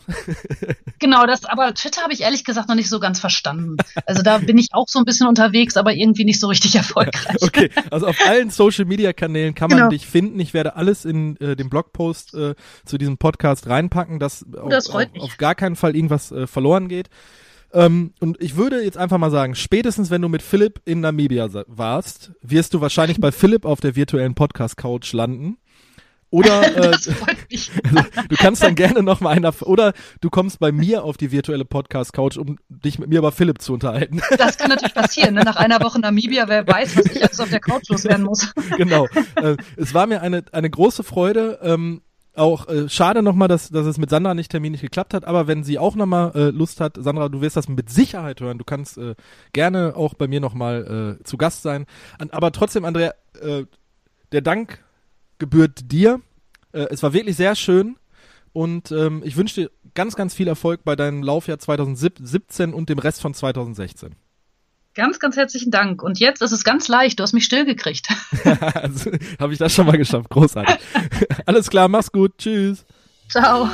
genau, das, aber Twitter habe ich ehrlich gesagt noch nicht so ganz verstanden. Also da bin ich auch so ein bisschen unterwegs, aber irgendwie nicht so richtig erfolgreich. okay, also auf allen Social Media Kanälen kann man genau. dich finden. Ich werde alles in äh, dem Blogpost äh, zu diesem Podcast reinpacken, dass das auf, auf, gar keinen Fall irgendwas äh, verloren geht. Ähm, und ich würde jetzt einfach mal sagen, spätestens wenn du mit Philipp in Namibia warst, wirst du wahrscheinlich bei Philipp auf der virtuellen Podcast-Couch landen. Oder äh, du kannst dann gerne noch mal einer oder du kommst bei mir auf die virtuelle Podcast Couch, um dich mit mir über Philipp zu unterhalten. Das kann natürlich passieren. Ne? Nach einer Woche Namibia, wer weiß, was ich jetzt auf der Couch loswerden muss. Genau. Äh, es war mir eine eine große Freude. Ähm, auch äh, schade nochmal, dass, dass es mit Sandra nicht terminlich geklappt hat, aber wenn sie auch nochmal äh, Lust hat, Sandra, du wirst das mit Sicherheit hören, du kannst äh, gerne auch bei mir nochmal äh, zu Gast sein. An, aber trotzdem, Andrea, äh, der Dank gebührt dir. Äh, es war wirklich sehr schön und ähm, ich wünsche dir ganz, ganz viel Erfolg bei deinem Laufjahr 2017 und dem Rest von 2016. Ganz, ganz herzlichen Dank. Und jetzt ist es ganz leicht. Du hast mich stillgekriegt. also, Habe ich das schon mal geschafft. Großartig. Alles klar, mach's gut. Tschüss. Ciao.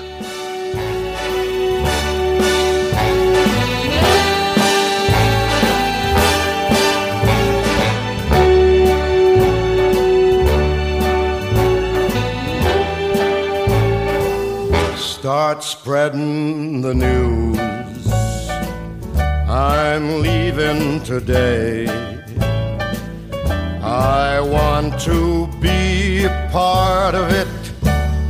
Start spreading the news. I'm leaving today. I want to be a part of it.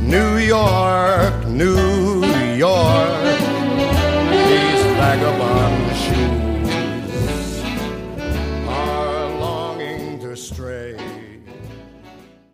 New York, New York, these vagabonds